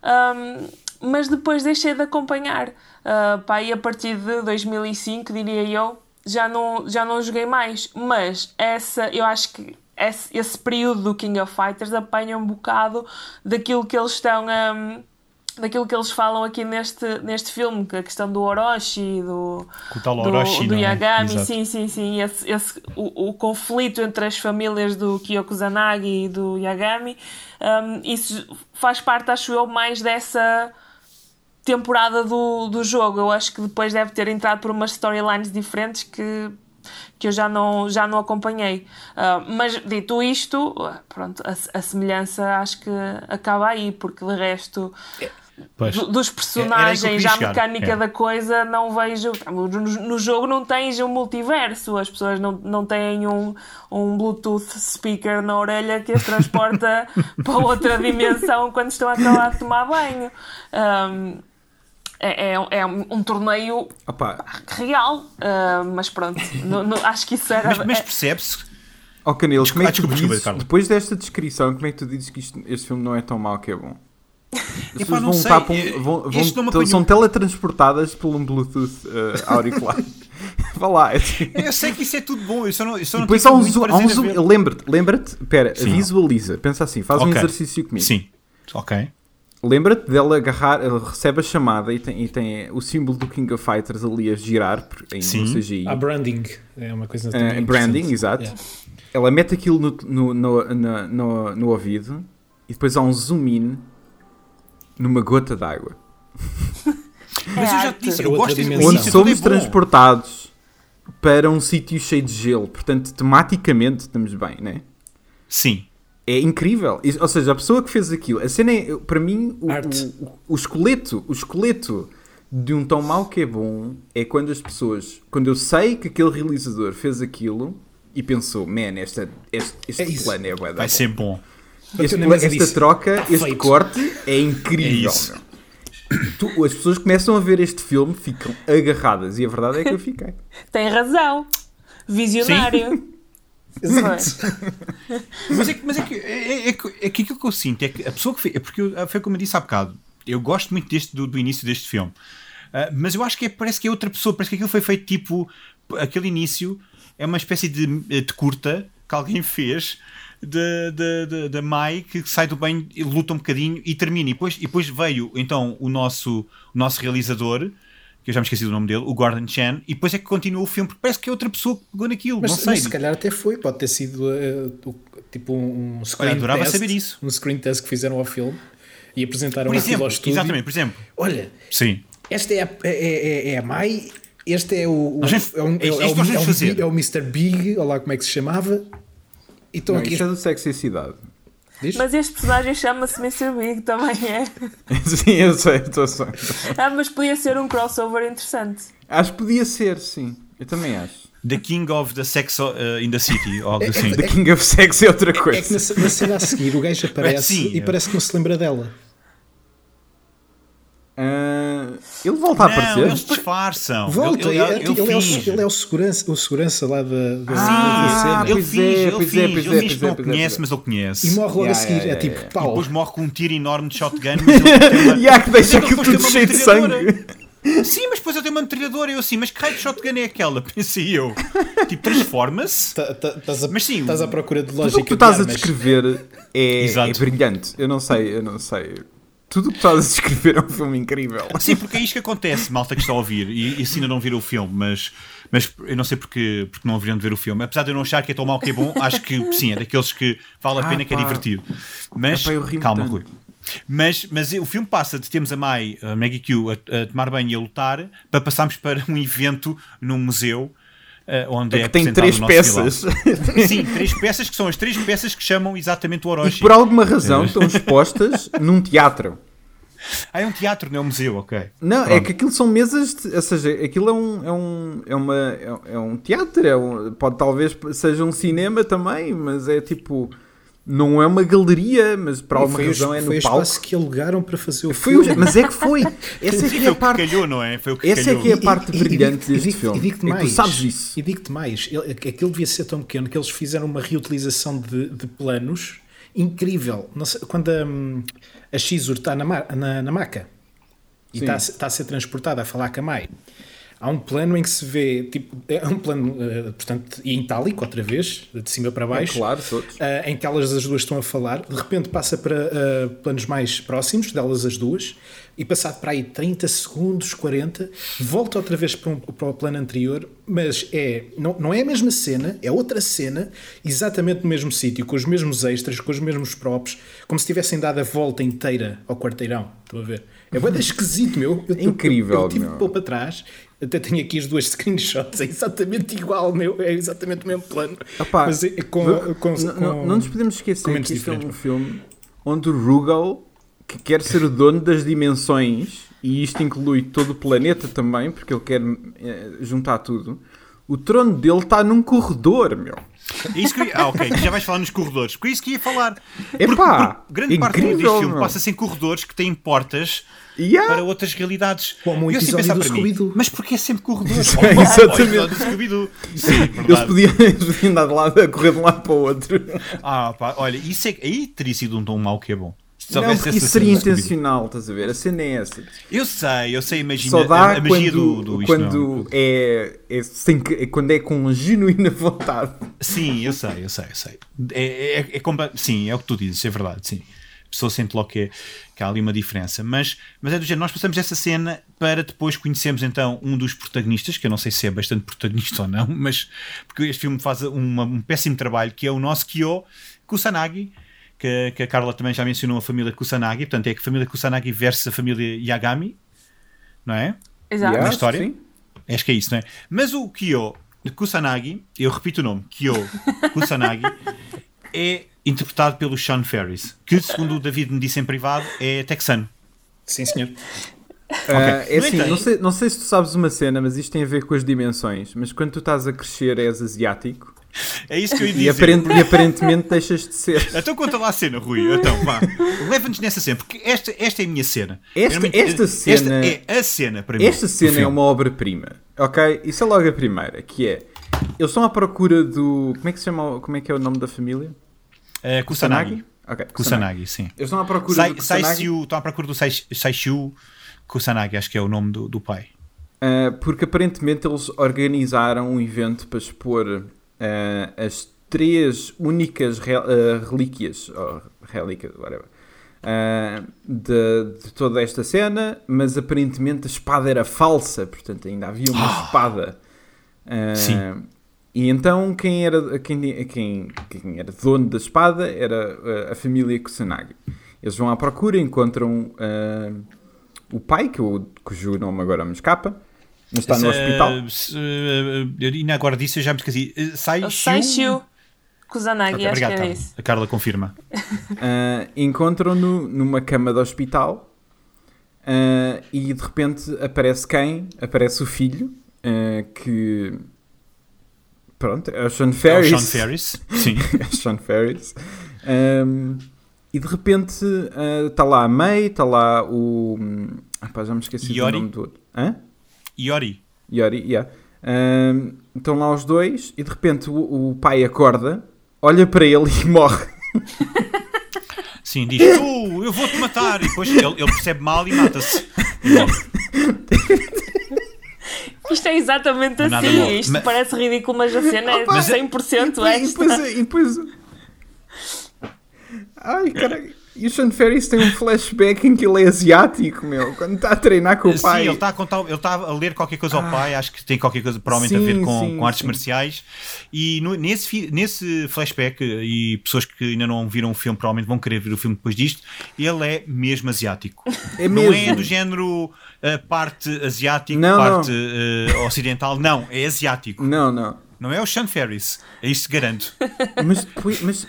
Um, mas depois deixei de acompanhar. Uh, pá, e a partir de 2005, diria eu, já não, já não joguei mais. Mas essa, eu acho que esse, esse período do King of Fighters apanha um bocado daquilo que eles estão um, daquilo que eles falam aqui neste, neste filme, que a questão do Orochi, do, Com o tal do, Orochi, do é? Yagami, Exato. sim, sim, sim. Esse, esse, o, o conflito entre as famílias do Kyoko Zanagi e do Yagami, um, isso faz parte, acho eu, mais dessa temporada do, do jogo. Eu acho que depois deve ter entrado por umas storylines diferentes que, que eu já não, já não acompanhei. Ah, mas dito isto, pronto, a, a semelhança acho que acaba aí, porque de resto. Pois. Do- dos eu personagens, já a mecânica é. da coisa, não vejo. No, no jogo não tens um multiverso, as pessoas não, não têm um, um Bluetooth speaker na orelha que as transporta para outra dimensão quando estão a acabar de tomar banho. Um, é, é, é um, torneio Opa, real, ah, mas pronto, no- no- acho que isso era. Mas, mas é- percebe-se ó Canelo, como é que tu desculpa, desculpa, dizes, depois desta descrição, como é que tu dizes que isto- este filme não é tão mau que é bom? As pessoas vão sei, estar para um- vão- vão- tão- apanhou. são teletransportadas por um Bluetooth eh, auricular. Vá lá. é assim. Eu sei que isso é tudo bom, eu só não, eu só não Depois há um zoom. Há um a zoom lembra-te, lembra-te, espera, Sim. visualiza, pensa assim, faz um Ok. exercício comigo. Sim, ok. Lembra-te dela agarrar, ela recebe a chamada e tem, e tem o símbolo do King of Fighters ali a girar por- em Sim. CGI. Há branding, é uma coisa também branding, exato. Yeah. Ela mete aquilo no, no, no, no, no ouvido e depois há um zoom in numa gota d'água. Mas eu já arte. te disse, eu outra gosto dimensão. Onde é somos bom. transportados para um sítio cheio de gelo. Portanto, tematicamente estamos bem, né? Sim. É incrível. Ou seja, a pessoa que fez aquilo, a cena é, para mim, o, o, o esqueleto, o esqueleto de um tão mau que é bom é quando as pessoas, quando eu sei que aquele realizador fez aquilo e pensou, man, esta, este, este É plano é da Vai bom." ser bom. Este esta disse, troca, "Tá este feito." corte é incrível. É isso. meu. Tu- as pessoas começam a ver este filme, ficam agarradas e a verdade é que eu fiquei. Tem razão. Visionário. Exato. Mas é que, mas é que, é, é, que- é que aquilo que eu sinto é que a pessoa que fez, é porque eu, foi como eu disse há bocado, eu gosto muito deste, do, do início deste filme, Ah, mas eu acho que é- parece que é outra pessoa, parece que aquilo foi feito tipo, aquele início é uma espécie de, de curta que alguém fez da de Mai que sai do banho, e luta um bocadinho e termina. E depois, e depois veio então o nosso, o nosso realizador. Que eu já me esqueci do nome dele, o Gordon Chan, e depois é que continua o filme, porque parece que é outra pessoa que pegou naquilo. Mas, não sei. mas se calhar até foi, pode ter sido o- tipo um screen Olha, adorava test, saber isso. um screen test que fizeram ao filme e apresentaram Por aquilo exemplo, ao estúdio. exatamente, por exemplo. Olha, Sim. esta é a, é, é- é a Mai, este é o, é, um- é é o- é o- é o Mr. Big, olha lá como é que se chamava. E Não, aqui. é do Sexy Cidade. Diz? Mas este personagem chama-se Mr. Big também, é? sim, eu sei, estou a sonhar. Ah, mas podia ser um crossover interessante. Acho que podia ser, sim. Eu também acho. The King of the Sex uh, in the City, ou algo assim. The King of Sex é outra É que coisa. na, na cena a seguir o gajo aparece Sim, e é. parece que não se lembra dela. Ah, ele volta a Não, aparecer. eles disfarçam. Volta, ele, ele, ele, ele, ele é, o, ele é o segurança, o segurança lá da, da, Ah, da cena. ele pois finge, é, ele pois é, finge, pois ele é, finge pois que não é, é, conhece, pois é. mas ele conhece. E morre logo Yeah, a seguir, yeah, é tipo yeah. E pau. depois morre com um tiro enorme de shotgun, mas ele. E há que deixa aquilo tudo cheio de sangue. Sim, mas depois ele tem uma metralhadora. Eu assim, mas que raio de shotgun é aquela? Pensei eu. Tipo, transforma-se. Tá- tá- Estás a, Mas sim, estás à procura de lógica. o que tu estás a descrever é, é brilhante. Eu não sei, eu não sei. Tudo o que estás a descrever é um filme incrível. Sim, porque é isto que acontece, malta que está a ouvir, e, e se ainda não viram o filme, mas, mas eu não sei porque, porque não haveriam de ver o filme. Apesar de eu não achar que é tão mau que é bom, acho que sim, é daqueles que vale a Ah, pena, que é divertido. Mas, Epá, calma, tanto. Rui. Mas, mas o filme passa de termos a Mai, a Maggie Q, a, a tomar banho e a lutar, para passarmos para um evento num museu. Eh, onde é, É que tem três peças. Sim, três peças que são as três peças que chamam exatamente o E Orochi. por alguma razão estão expostas num teatro. Ah, é um teatro, não é um museu, ok. Não, é Pronto. que aquilo são mesas, de- ou seja, aquilo é um, é um, é uma, é, é um teatro, é um- pode talvez seja um cinema também, mas é tipo, não é uma galeria, mas por E alguma foi o- razão é foi no o palco. espaço que alugaram para fazer o Foi filme. o- mas é que foi, essa é que foi é o a que parte, calhou, não é? Foi o que essa é calhou. que é a parte E- brilhante e- e deste filme. E digo-te É mais. tu sabes isso. E digo-te mais. ele- Aquilo devia ser tão pequeno que eles fizeram uma reutilização de, de planos incrível. Sei, quando a, a Shizur está na, na, na maca e está, está a ser transportada a falar com a Mai. Há um plano em que se vê, tipo, é um plano, eh, portanto, em itálico, outra vez, de cima para baixo, Claro, todos. ah, em que elas as duas estão a falar, de repente passa para ah, planos mais próximos delas as duas, e passado para aí 30 segundos, 40, volta outra vez para, um- para o plano anterior, mas é, não, não é a mesma cena, é outra cena, exatamente no mesmo sítio, com os mesmos extras, com os mesmos props, como se tivessem dado a volta inteira ao quarteirão. Estão a ver? É bem esquisito, meu. Eu, eu- Incrível, eu, eu tive meu. para trás. Até tenho aqui as duas screenshots, é exatamente igual, meu. É exatamente o mesmo plano. Opá, Mas é com, não- com, não, com- não- não nos podemos esquecer que isto é um filme onde o Rugal, que quer ser o dono das dimensões, e isto inclui todo o planeta também, porque ele quer eh, juntar tudo, o trono dele está num corredor, meu. É isso que eu Ah, ok, já vais falar nos corredores. Por isso que ia falar. Epá, Porque grande parte do incrível, deste filme meu. passa-se em corredores que têm portas Yeah. para outras realidades. Como E eu episódio do Scooby-Doo. Mas porquê é sempre corredores? Oh, oh, exatamente. o episódio do Scooby-Doo. Sim, Eles podiam, eles podiam andar de lado a correr de um lado para o outro. Ah, pá, olha, isso é, aí teria sido um tom mau que é bom. Se Não, porque isso seria intencional, estás a ver? A cena é essa. Eu sei, eu sei, imagina Só a, dá a magia quando, do, do quando não. é, é sem que- é quando é com genuína vontade. Sim, eu sei, eu sei, eu sei. É, é, é sim, é o que tu dizes, é verdade, sim. A pessoa sente logo que, é- que há ali uma diferença. Mas, mas é do género, nós passamos essa cena para depois conhecermos então um dos protagonistas, que eu não sei se é bastante protagonista ou não, mas porque este filme faz uma- um péssimo trabalho, que é o nosso Kyo Kusanagi, que, que a Carla também já mencionou a família Kusanagi, portanto é que a família Kusanagi versus a família Yagami, não é? Exato. Na história? sim. Acho que é isso, não é? Mas o Kyo Kusanagi, eu repito o nome, Kyo Kusanagi, é interpretado pelo Sean Ferris, que segundo o David me disse em privado, é texano. Sim, senhor. Ah, é No assim, não sei, não sei se tu sabes uma cena, mas isto tem a ver com as dimensões. Mas quando tu estás a crescer és asiático É isso que eu ia e, dizer. aparent- e aparentemente deixas de ser. Então conta lá a cena, Rui. Então, vá. Leva-nos nessa cena, porque esta, esta é a minha cena. Esta- Realmente, esta cena- Esta é a cena para mim. Esta cena é uma obra-prima, ok? Isso é logo a primeira, que é eles estão à procura do. Como é que se chama? Como é que é o nome da família? É, Kusanagi. Ok, Kusanagi, sim. Eles estão à procura Sai- do Kusanagi. Saishu, estão à procura do Sai- Saishu Kusanagi, acho que é o nome do, do pai. Uh, porque aparentemente eles organizaram um evento para expor uh, as três únicas re- uh, relíquias, ou relíquias, whatever, uh, de, de toda esta cena, mas aparentemente a espada era falsa, portanto ainda havia uma espada. Uh, Sim. E então quem era, quem, quem, quem era dono da espada era a família Kusanagi. Eles vão à procura, encontram o pai, que eu, cujo nome agora me escapa, mas está no Esse, hospital. eh, eh, agora disse, eu já me esqueci. Eh, O Saishu. Saishu. Kusanagi, Ok, acho obrigado, que era Carla. isso. A Carla confirma. Ah, encontram-no numa cama de hospital ah, e de repente aparece quem? Aparece o filho ah, que. Pronto, é o Sean É o Ferris. Sean Ferris. Sim. É Sean Ferris. Um, e de repente está lá a May, está lá o. Ah, pá, já me esqueci Yori? do nome do outro. Hã? Yori. Yori, yeah. Um, estão lá os dois e de repente o, o pai acorda, olha para ele e morre. Sim, diz: Tu, eu vou-te matar. E depois ele, ele percebe mal e mata-se. Isto é exatamente Nada assim. morre. Isto Mas- parece ridículo, mas a cena é Opa, 100% e depois, extra. e depois. Ai, caralho. E o Sean Ferris tem um flashback em que ele é asiático, meu. Quando está a treinar com o Sim, pai. ele está a contar, ele está a ler qualquer coisa ao pai, acho que tem qualquer coisa provavelmente a Sim, ver com, sim, com artes sim. marciais. E no- nesse, nesse flashback, e pessoas que ainda não viram o filme provavelmente vão querer ver o filme depois disto, ele é mesmo asiático. É Não é mesmo. do género uh, parte asiático, Não, parte uh, ocidental, não, é asiático. Não, não. Não é o Sean Ferris, é isso que garanto. Mas depois, mas,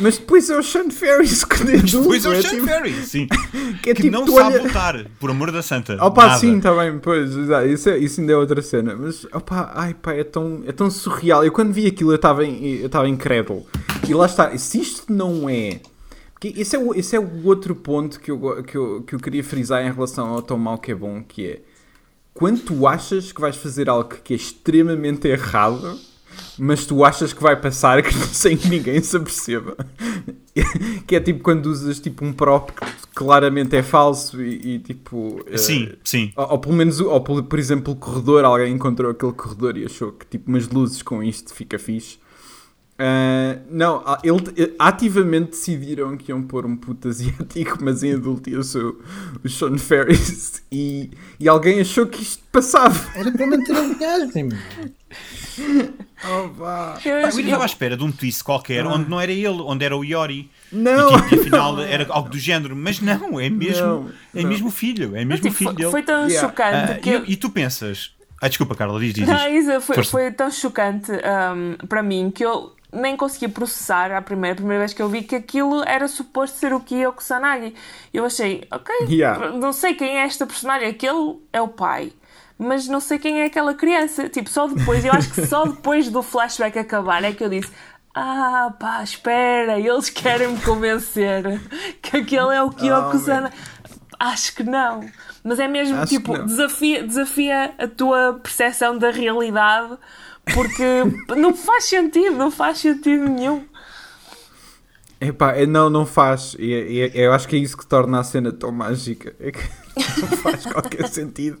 mas depois é o Sean Ferris que é adulto, Depois é o é Sean tipo- Ferris, sim. que é Que tipo, não sabe olha- lutar, por amor da santa. Opa, nada. sim, está bem, pois, isso, é- isso ainda é outra cena. Mas, opa, ai pá, é tão, é tão surreal. Eu quando vi aquilo eu estava incrédulo. E lá está, se isto não é... Porque esse é o, esse é o outro ponto que eu, que, eu, que eu queria frisar em relação ao tão mal que é bom, que é... Quando tu achas que vais fazer algo que é extremamente errado, mas tu achas que vai passar que- sem que ninguém se aperceba. que é tipo quando usas tipo um prop que claramente é falso e, e, tipo... eh, Sim, sim. ou, ou pelo menos, ou por, por exemplo, o corredor, alguém encontrou aquele corredor e achou que tipo umas luzes com isto fica fixe. Ah, não, ah, ele, ativamente decidiram que iam pôr um puto asiático, mas em adulto ia ser o, o Sean Ferris e, e alguém achou que isto passava. Era para manter a linhagem. vá. Eu, Eu estava à espera de um twist qualquer onde não era ele, onde era o Yori. Não! E, tipo, e afinal era algo do género, mas não, é mesmo, Não, é não. mesmo o filho, é mesmo o tipo, filho foi, dele. foi tão Yeah. chocante Ah, que. e, e tu pensas, ah, desculpa, Carla, diz, diz. Não, isso foi, foi tão chocante um, para mim que eu nem conseguia processar a primeira, a primeira vez que eu vi que aquilo era suposto ser o Kyo Kusanagi. Eu achei, ok, Yeah. não sei quem é esta personagem, aquele é o pai. Mas não sei quem é aquela criança. Tipo, só depois, eu acho que só depois do flashback acabar é que eu disse: Ah, pá, espera, eles querem me convencer que aquele é o Kyo Oh, Kusanagi. Acho que não. Mas é mesmo Acho tipo, desafia, desafia a tua percepção da realidade porque não faz sentido, não faz sentido nenhum. Epá, não, não faz. E, e- eu acho que é isso que torna a cena tão mágica. É que não faz qualquer sentido.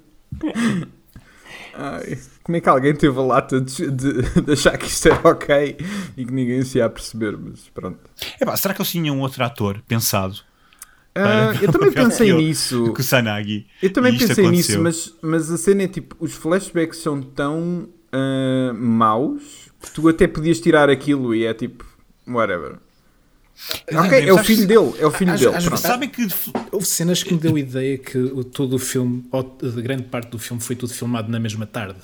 Ai, como é que alguém teve a lata de, de- de achar que isto era ok e que ninguém se ia perceber? Mas pronto. Epá, será que eles tinham outro ator pensado? Ah, eu também pensei nisso. Kusanagi. Eu também pensei nisso, aconteceu. mas, mas a cena é tipo: os flashbacks são tão ah, maus que tu até podias tirar aquilo e é tipo, whatever. Ok, é o filho dele, é o filho às- dele. às Sabem que Houve cenas que me deu a ideia que todo o filme, grande parte do filme, foi tudo filmado na mesma tarde.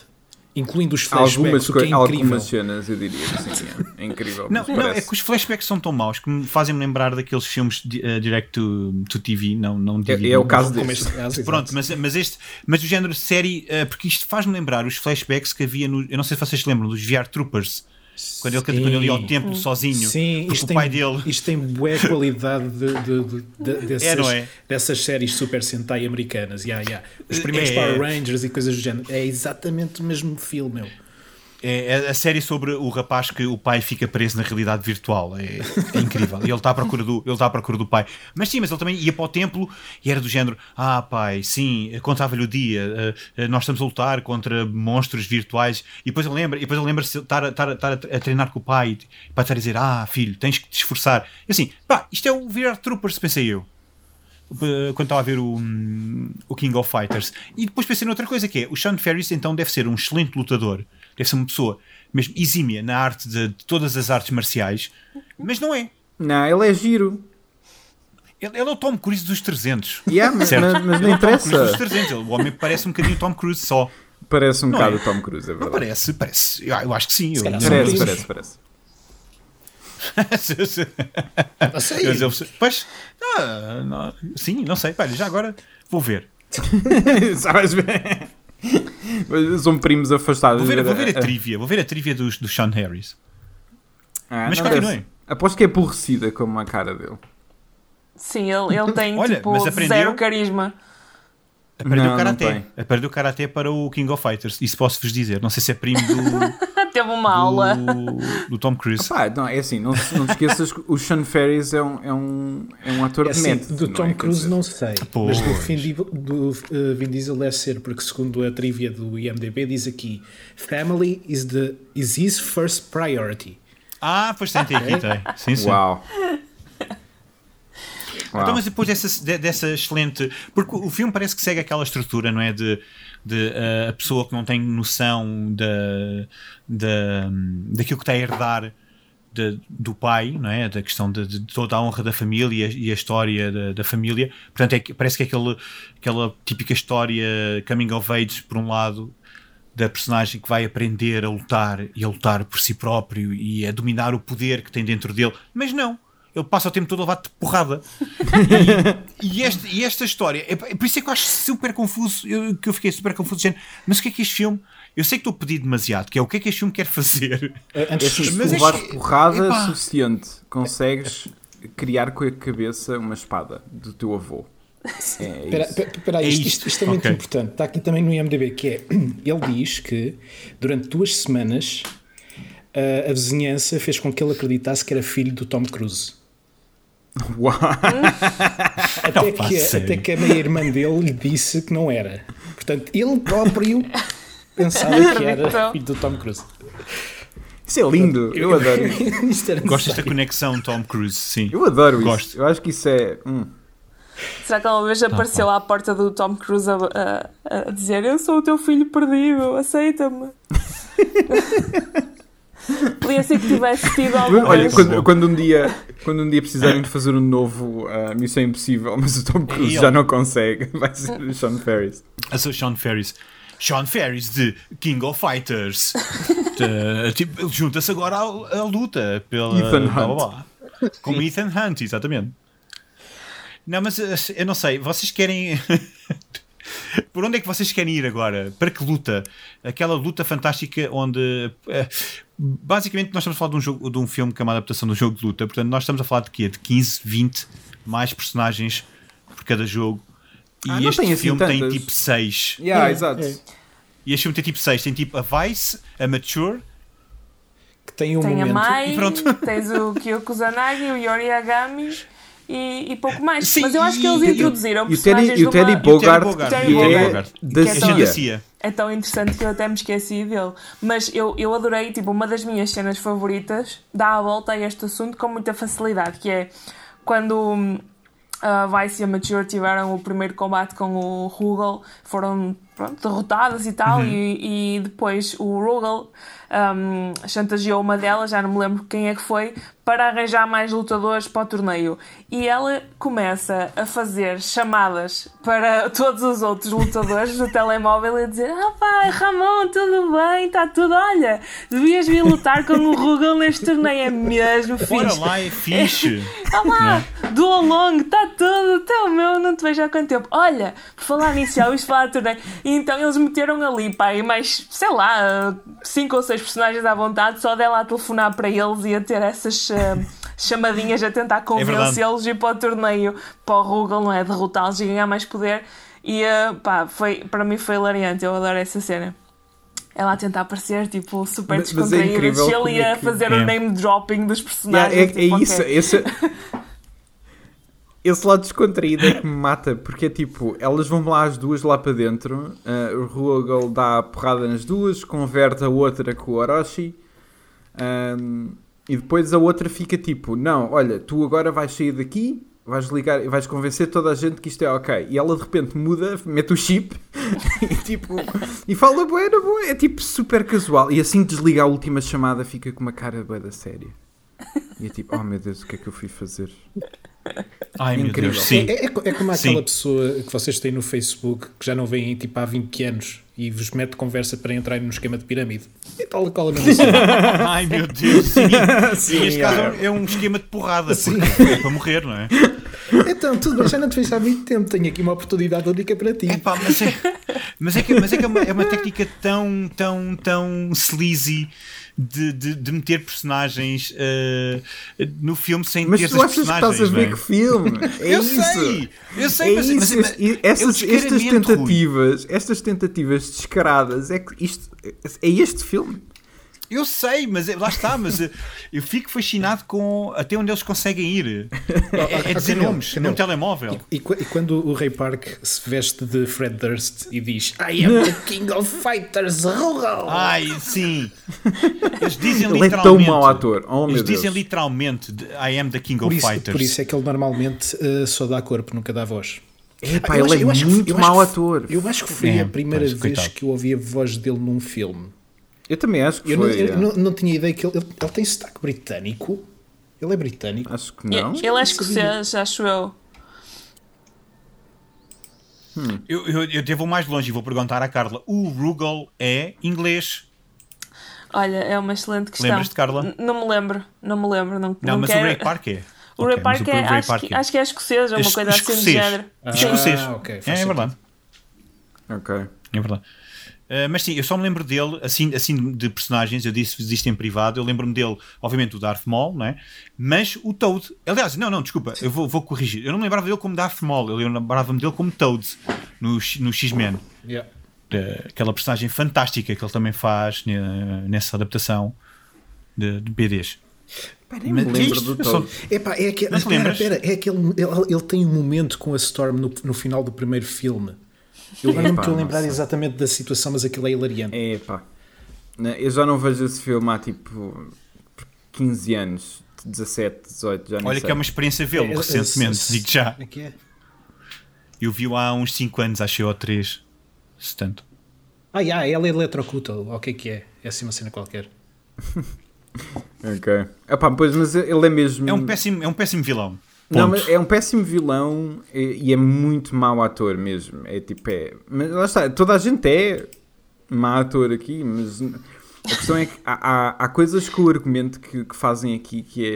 Incluindo os Algumas, flashbacks, o que é incrível. algumas cenas eu diria que sim, é, é incrível. Não, não, é que os flashbacks são tão maus que me fazem-me lembrar daqueles filmes eh, direct to, to TV, não, não É- DVD. é o caso Como deste. este caso, Pronto, mas, mas este, mas o género de série, eh, porque isto faz-me lembrar os flashbacks que havia no. Eu não sei se vocês se lembram dos VR Troopers, quando ele, quando ele ia ao templo sozinho, Sim, isto o tem, pai dele. isto tem boa qualidade de, de- de- de- dessas, É, é? dessas séries Super Sentai americanas. Yeah, yeah. Os É, primeiros é. Power Rangers e coisas do género. É exatamente o mesmo filme, meu. É, é a série sobre o rapaz que o pai fica preso na realidade virtual. É, é incrível. E ele está à procura do, ele está à procura do pai. Mas sim, mas ele também ia para o templo e era do género: Ah, pai, sim, contava-lhe o dia. eh, eh, nós estamos a lutar contra monstros virtuais. E depois ele lembra, e depois ele lembra-se de estar, estar, estar a treinar com o pai para estar a dizer: Ah, filho, tens que te esforçar. E assim, pá, isto é o VR Troopers, pensei eu. eh, Quando estava a ver o, hum, o King of Fighters, e depois pensei noutra coisa que é: o Sean Ferris então deve ser um excelente lutador, deve ser uma pessoa mesmo exímia na arte de, de todas as artes marciais, mas não é. Não, ele é giro. Ele, ele é o Tom Cruise dos 300. Yeah, mas, mas- mas Ele não é o Tom Cruise dos interessa. 300. Ele- o homem parece um bocadinho Tom Cruise só. Parece um Não bocado é? o Tom Cruise, é verdade. Parece, parece. Eu, eu acho que sim. Eu, não- Parece, parece, parece. Não sei. Mas eu- Pois, não, não, sim, não sei. Olha, já agora vou ver. Sabes bem? São primos afastados. Vou ver, vou ver a Ah, trivia. Vou ver a trivia do, do Sean Harris. ah, Mas continuem. Aposto que é aborrecida como a cara dele. Sim, ele, ele tem Olha, tipo mas aprendeu? zero carisma. Aprendeu Não, tem. Aprendeu Karaté para o King of Fighters. Isso posso-vos dizer. Não sei se é primo do, Teve uma aula. do, do Tom Cruise. Pá, não, é assim, não, não te esqueças que o Sean Ferris é um, é um, é um ator É de assim, método. do não Tom é? Cruise não sei, Pois. mas do, Vin, Di- do uh, Vin Diesel deve ser, porque segundo a trivia do IMDB diz aqui Family is, the, is his first priority. Ah, pois tem, tem aqui, tem. Sim, sim. Uau. Uau. Então, mas depois dessa, de- dessa excelente. Porque o filme parece que segue aquela estrutura, não é? De, de uh, a pessoa que não tem noção da, da, daquilo que está a herdar de- do pai, não é? Da questão de, de toda a honra da família e a história da, da família. Portanto, é, parece que é aquele, aquela típica história coming of age, por um lado, da personagem que vai aprender a lutar e a lutar por si próprio e a dominar o poder que tem dentro dele. Mas não. Ele passa o tempo todo a levar-te porrada. E, e esta, e esta história, é, é por isso é que eu acho super confuso, eu- que eu fiquei super confuso, dizendo, mas o que é que este filme, eu sei que estou a pedir demasiado, que é o que é que este filme quer fazer? É Mas é levares que- porrada epá. suficiente, consegues criar com a cabeça uma espada do teu avô. É Espera, aí, É isto, isto. isto, é muito Ok. importante. Está aqui também no IMDB que é ele diz que durante duas semanas uh, a vizinhança fez com que ele acreditasse que era filho do Tom Cruise. Uau. Até, que, sério? até que a meia-irmã dele lhe disse que não era. Portanto, ele próprio pensava que era Então. filho do Tom Cruise. Isso é lindo, eu adoro isso. Era Gosto desta conexão Tom Cruise, sim. Eu adoro isso. Gosto. Eu acho que isso é. hum. Será que alguma vez apareceu à porta do Tom Cruise a, a- a dizer Eu sou o teu filho perdido, aceita-me? Podia ser que tivesse tido algum Olha, quando, quando um dia, quando um dia precisarem de fazer um novo ah, Missão Impossível, mas o Tom Cruise já não consegue, vai ser o Sean Ferris. Eu sou Sean Ferris. Sean Ferris de King of Fighters. De- tipo, ele junta-se agora à, à luta pela. Ethan blá, blá, Hunt. blá. Como Ethan Hunt, exatamente. Não, mas eh, eu não sei, vocês querem. Por onde é que vocês querem ir agora? Para que luta? Aquela luta fantástica onde. eh, basicamente, nós estamos a falar de um, jogo, de um filme que é uma adaptação de um jogo de luta, portanto, nós estamos a falar de quê? De 15, 20 mais personagens por cada jogo. E Ah, não este tem assim filme tem tantas. tipo 6. Yeah, É, exato. é. E este filme tem tipo 6. Tem tipo a Vice, a Mature. Que tem um Tem a momento. Mai, E pronto. tens o Kyoko Zanagi, o Yori Yagami e, e pouco mais. Sim, Mas eu acho que eles e- introduziram E o personagens e o de uma... Teddy Bogart, Bogart, Teddy que é Bogart. da Que é da CIA. É tão interessante que eu até me esqueci dele. Mas eu, eu adorei, tipo, uma das minhas cenas favoritas dá a volta a este assunto com muita facilidade, que é quando hum, a Vice e a Mature tiveram o primeiro combate com o Rugal, foram pronto, derrotadas e tal, e, e depois o Rugal hum, chantageou uma delas, já não me lembro quem é que foi, para arranjar mais lutadores para o torneio. E ela começa a fazer chamadas para todos os outros lutadores do telemóvel e a dizer: Ah, pai, Ramon, tudo bem? Está tudo. Olha, devias vir lutar com o Rugal neste torneio. É mesmo fixe. lá, é fixe. Ah lá, do longo, está tudo, até o meu, não te vejo há quanto tempo. Olha, por falar nisso, já ouviste falar de torneio. E então eles meteram ali, e mais, sei lá, cinco ou seis personagens à vontade, só dela a telefonar para eles e a ter essas eh, chamadinhas a tentar convencê-los e ir para o torneio, para o Rugal, não é? Derrotá-los e ganhar mais poder. E eh, pá, foi, para mim foi hilariante, eu adoro essa cena. Ela a tentar parecer tipo super mas é descontraída, incrível chill como e é que- fazer É. o name dropping dos personagens. é, é tipo, isso, ok. esse, esse lado descontraído é que me mata, porque é tipo, elas vão lá as duas lá para dentro, ah, o Rugal dá a porrada nas duas, converte a outra com o Orochi, ahm, e depois a outra fica tipo, não, olha, tu agora vais sair daqui, vais ligar vais convencer toda a gente que isto é ok. E ela de repente muda, mete o chip e tipo, e fala na boa, é tipo super casual. E assim desliga a última chamada fica com uma cara bué da séria. E é tipo, oh meu Deus, o que é que eu fui fazer? Ai Incrível. Deus, sim. É, é, é como Sim. aquela pessoa que vocês têm no Facebook que já não veem tipo há 20 anos e vos mete conversa para entrarem no esquema de pirâmide. E tal e qual a mesma. Ai meu Deus, sim. Sim, Neste caso é. é um esquema de porrada, é para morrer, não é? Então, tudo bem, já não te fiz há muito tempo. Tenho aqui uma oportunidade única para ti. Epá, mas é, mas é que, mas é, que é, uma, é uma técnica tão, tão, tão sleazy de, de, de meter personagens eh, no filme sem Mas ter tu essas personagens. estás a ver é? que filme? É eu isso. sei, eu sei, É mas, isso, mas- e é o essas, estas descaramento, Rui. tentativas, estas tentativas descaradas, é que isto é este filme. Eu sei, mas é- lá está, mas eh, eu fico fascinado com até onde eles conseguem ir. É, é dizer nomes num telemóvel. E, qu- e quando o Ray Park se veste de Fred Durst e diz I am the king of fighters! Ai, sim. Eles dizem Ele é tão literalmente. mau ator. Oh, meu eles Deus. dizem literalmente de, I am the king por, of isso, fighters. por isso é que ele normalmente eh, só dá corpo, nunca dá voz. Epá, Ah, ele acho- é que- muito acho mau ator. Eu acho que foi É, a primeira pois, vez coitado. que eu ouvi a voz dele num filme. Eu também acho que Eu, não, foi. eu é. não, não tinha ideia que ele, ele, ele tem sotaque britânico. Ele é britânico. Acho que não. Ele é escocês, acho eu. Eu, eu, eu até vou mais longe e vou perguntar à Carla: o Rugal é inglês? Olha, é uma excelente questão. Lembras-te, Carla? N- Não me lembro, não me lembro. Não, Não, não mas quero... o Ray Park é. O Ray Park é, Ray acho, Park que, é. acho que é escocês, ou uma Es- coisa assim do escocês. género. Sim. Escocês. Ah, ok, é, é verdade. Ok. É verdade. Uh, mas sim, eu só me lembro dele, assim, assim de personagens, eu disse isto em privado, eu lembro-me dele, obviamente, o Darth Maul, não é? Mas o Toad, aliás, não, não, desculpa, eu vou, vou corrigir, eu não me lembrava dele como Darth Maul, eu lembrava-me dele como Toad, no, no X-Men. Yeah. Uh, aquela personagem fantástica que ele também faz ne- nessa adaptação de, de BDs. Pá, nem me Mas lembro isto, do só-. Epá, é Não espera, é aquele ele, ele tem um momento com a Storm no, no final do primeiro filme. Eu agora não me estou a lembrar sei. exatamente da situação, mas aquilo é hilariante. É pá. Eu já não vejo esse filme há tipo 15 anos, 17, 18, já não Olha sei. que é uma experiência vê-lo É, é, recentemente, é, digo já. Como é que é? Eu vi-o há uns 5 anos, acho eu, ou 3, se tanto. Ah, yeah, ela é eletrocuta, o que é que é? É assim uma cena qualquer. Ok. Epá, pois, mas ele é mesmo. É um péssimo, é um péssimo vilão. Não, Ponto. mas é um péssimo vilão e, e é muito mau ator mesmo. É tipo, é. Mas lá está, toda a gente é mau ator aqui, mas a questão é que há, há, há coisas com o argumento que, que fazem aqui que é.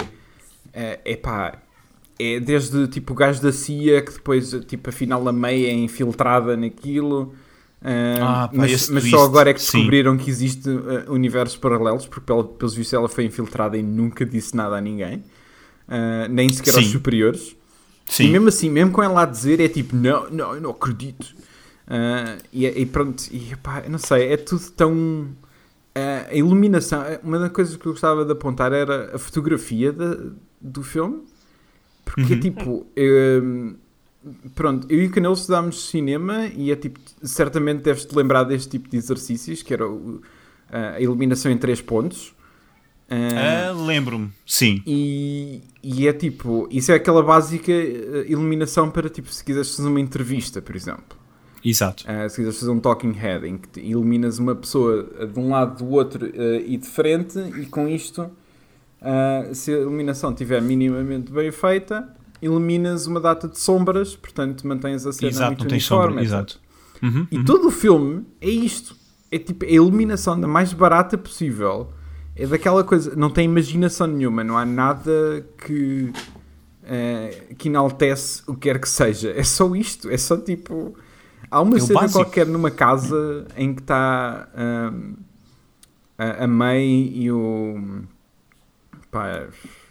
É, é pá. É desde tipo o gajo da CIA que depois, tipo, afinal a meia é infiltrada naquilo. ah, Ah, pá, mas, mas só agora é que sim. descobriram que existe ah, universos paralelos, porque pelo- pelos vistos ela foi infiltrada e nunca disse nada a ninguém, Ah, nem sequer aos Sim. superiores. Sim. E mesmo assim, mesmo com ela a dizer, é tipo, não, não, eu não acredito. Ah, e, e pronto, e pá, não sei, é tudo tão. ah, a iluminação, uma das coisas que eu gostava de apontar era a fotografia da- do filme, porque Uhum. tipo, eu, pronto, eu e o Canelo estudámos cinema e é tipo, certamente deves-te lembrar deste tipo de exercícios, que era o- a iluminação em três pontos. Ah, Lembro-me, sim. e, e é tipo, isso é aquela básica eh, iluminação para tipo, se quiseres fazer uma entrevista, por exemplo. Exato. Ah, se quiseres fazer um talking head em que iluminas uma pessoa eh, de um lado, do outro eh, e de frente, e com isto, ah, se a iluminação estiver minimamente bem feita, iluminas uma data de sombras, portanto mantens a cena Exato, muito não tem uniforme. sombra. Exato. Uhum, E uhum. todo o filme é isto. É tipo a iluminação da mais barata possível. É daquela coisa. Não tem imaginação nenhuma. Não há nada que. eh, que enaltece o que quer que seja. É só isto. É só tipo. Há uma É cena básico. qualquer numa casa em que está ahm, a, a May e o. Pá,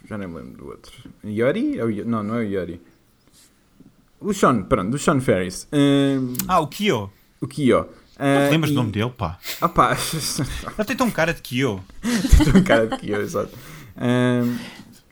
já nem me lembro do outro. Yori? É Não, não é o Yori. O Sean, pronto, o Sean Ferris. Ahm, Ah, o Kyo. o Kyo. Não Ah, te lembras e- do nome dele, pá? Ah pá, Ele tem tão cara de Kyo. tem um cara de Kyo, exato. Ahm,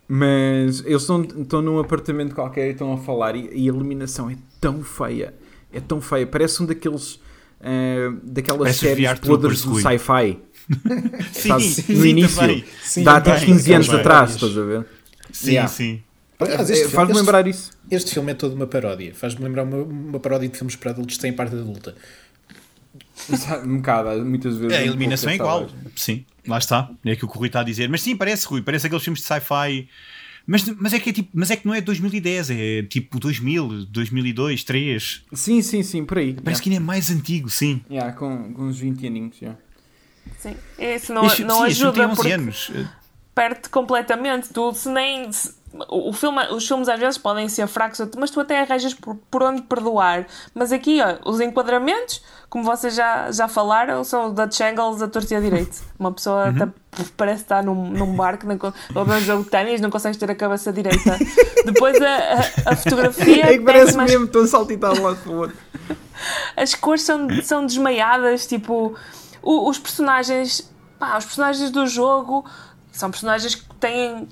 mas eles estão, estão num apartamento qualquer e estão a falar e, e a iluminação é tão feia. É tão feia. Parece um daqueles. ah, daquelas Parece séries podres do sci-fi. Sim, sim, no início. Sim, Dá até também, 15 anos também. atrás, estás a ver? Sim, Yeah. sim. Aliás, É, Faz-me lembrar isso. este filme é toda uma paródia. Faz-me lembrar uma, uma paródia de filmes para adultos que têm parte adulta. Um bocado, muitas vezes. A um iluminação é igual. Sim, lá está. É aquilo que o Rui está a dizer. Mas sim, parece, Rui. Parece aqueles filmes de sci-fi. Mas, mas, é que é tipo, mas é que não é 2010, é tipo 2000, 2002, 2003. Sim, sim, sim, por aí. Parece que ainda é mais antigo, sim. Yeah, com, com uns 20 aninhos, já. Sim, isso não, Este- não sim, este filme tem ajuda 11 porque anos. perde completamente. Tu, se nem. se- o filme, os filmes às vezes podem ser fracos, mas tu até arranjas por, por onde perdoar. Mas aqui, ó, os enquadramentos, como vocês já, já falaram, são da Angles a torta a direito. Uma pessoa Uhum. até parece estar num, num barco, não, ou num jogo de ténis, não consegues ter a cabeça direita. Depois a, a, a fotografia. É que parece mais- mesmo, estou um lado para o outro. as cores são, são desmaiadas, tipo, o- os personagens, pá, os personagens do jogo são personagens que têm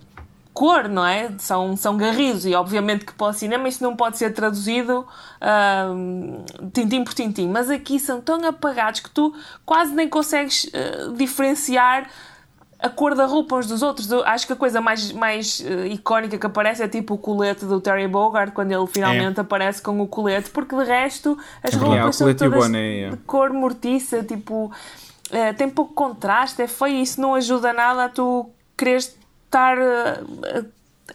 cor, não é? São, são garridos e obviamente que para o cinema isso não pode ser traduzido ahm, tintim por tintim, mas aqui são tão apagados que tu quase nem consegues eh, diferenciar a cor da roupa uns dos outros. Eu acho que a coisa mais, mais eh, icónica que aparece é tipo o colete do Terry Bogard, quando ele finalmente aparece com o colete, porque de resto as verdade. roupas É, são todas boné, é. de cor mortiça, tipo, eh, tem pouco contraste, é feio, isso não ajuda nada a tu quereres estar eh,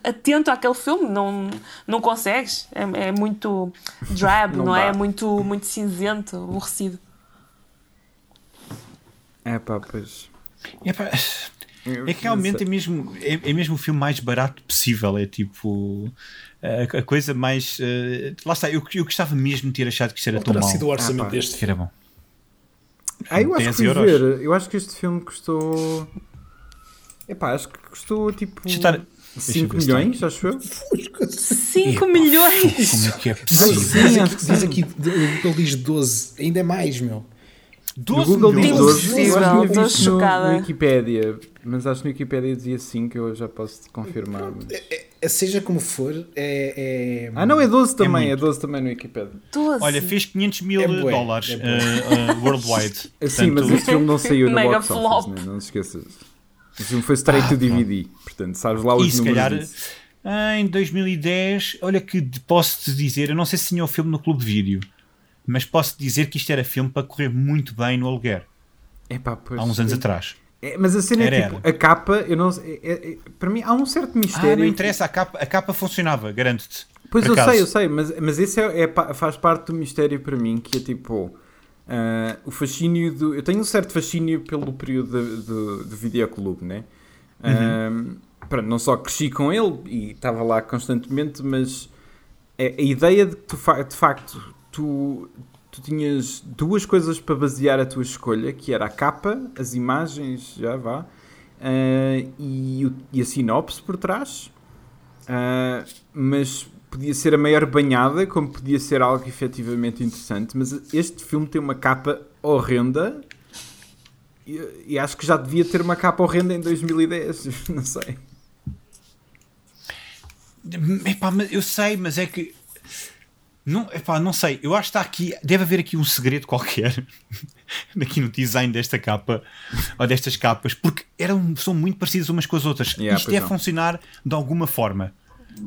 atento àquele filme, não, não consegues, é, é muito drab, Não não, é? É muito, muito cinzento, aborrecido. É pá, pois. É, pá, é que realmente é mesmo, é, é mesmo o filme mais barato possível. É tipo a, a coisa mais. eh, lá está, eu, eu gostava mesmo de ter achado que isto era tão mau. sido o orçamento Ah, deste Que era bom. Ah, eu acho que 10 fui euros. ver. Eu acho que este filme custou. Epá, acho que custou tipo. Deixa eu estar- deixa eu 5 ver se está milhões, acho eu. 5 milhões! Como é que é possível? Sim, acho aqui, que diz aqui, ele diz 12, ainda é mais, meu. No 12 Google diz milhões? 12, eu acho que Impossível, tinha estou visto no, chocada. no Wikipedia, mas acho que no Wikipedia dizia 5, eu já posso confirmar. mas- É, Seja como for, é. é- Ah, não, é 12 também, é, muito. 12 também no Wikipedia. 12. Olha, fez 500 mil É bué, dólares é eh, eh, worldwide. Sim, mas Portanto, este filme não saiu no Mega box office, flop. né? não te esqueças. O filme foi straight to DVD, portanto, sabes lá os E se números calhar disso. em 2010, olha que posso te dizer, eu não sei se tinha o filme no clube de vídeo, mas posso dizer que isto era filme para correr muito bem no aluguer, Epá, pois, há uns anos atrás. É, mas a cena Era, é tipo, era. a capa, eu não é- é- para mim há um certo Ah, mistério. não interessa, a capa, a capa funcionava, garanto-te. Pois eu acaso. sei, eu sei, mas, mas esse é, é faz parte do mistério para mim, que é tipo ah, o fascínio do. Eu tenho um certo fascínínio pelo período de- do, do videoclube, né? Uhum. Ah, pronto, não só cresci com ele e estava lá constantemente, mas a, a ideia de que tu, de facto tu, tu tinhas duas coisas para basear a tua escolha, que era a capa, as imagens, já vá, ah, e, o- e a sinopse por trás. Ah, mas podia ser a maior banhada, como podia ser algo efetivamente interessante. Mas este filme tem uma capa horrenda e, e acho que já devia ter uma capa horrenda em 2010. Não sei. Epá, eu sei, mas é que. Não, epá, não sei, eu acho que está aqui. Deve haver aqui um segredo qualquer aqui no design desta capa ou destas capas, porque eram, são muito parecidas umas com as outras. Yeah, Isto não. funcionar de alguma forma,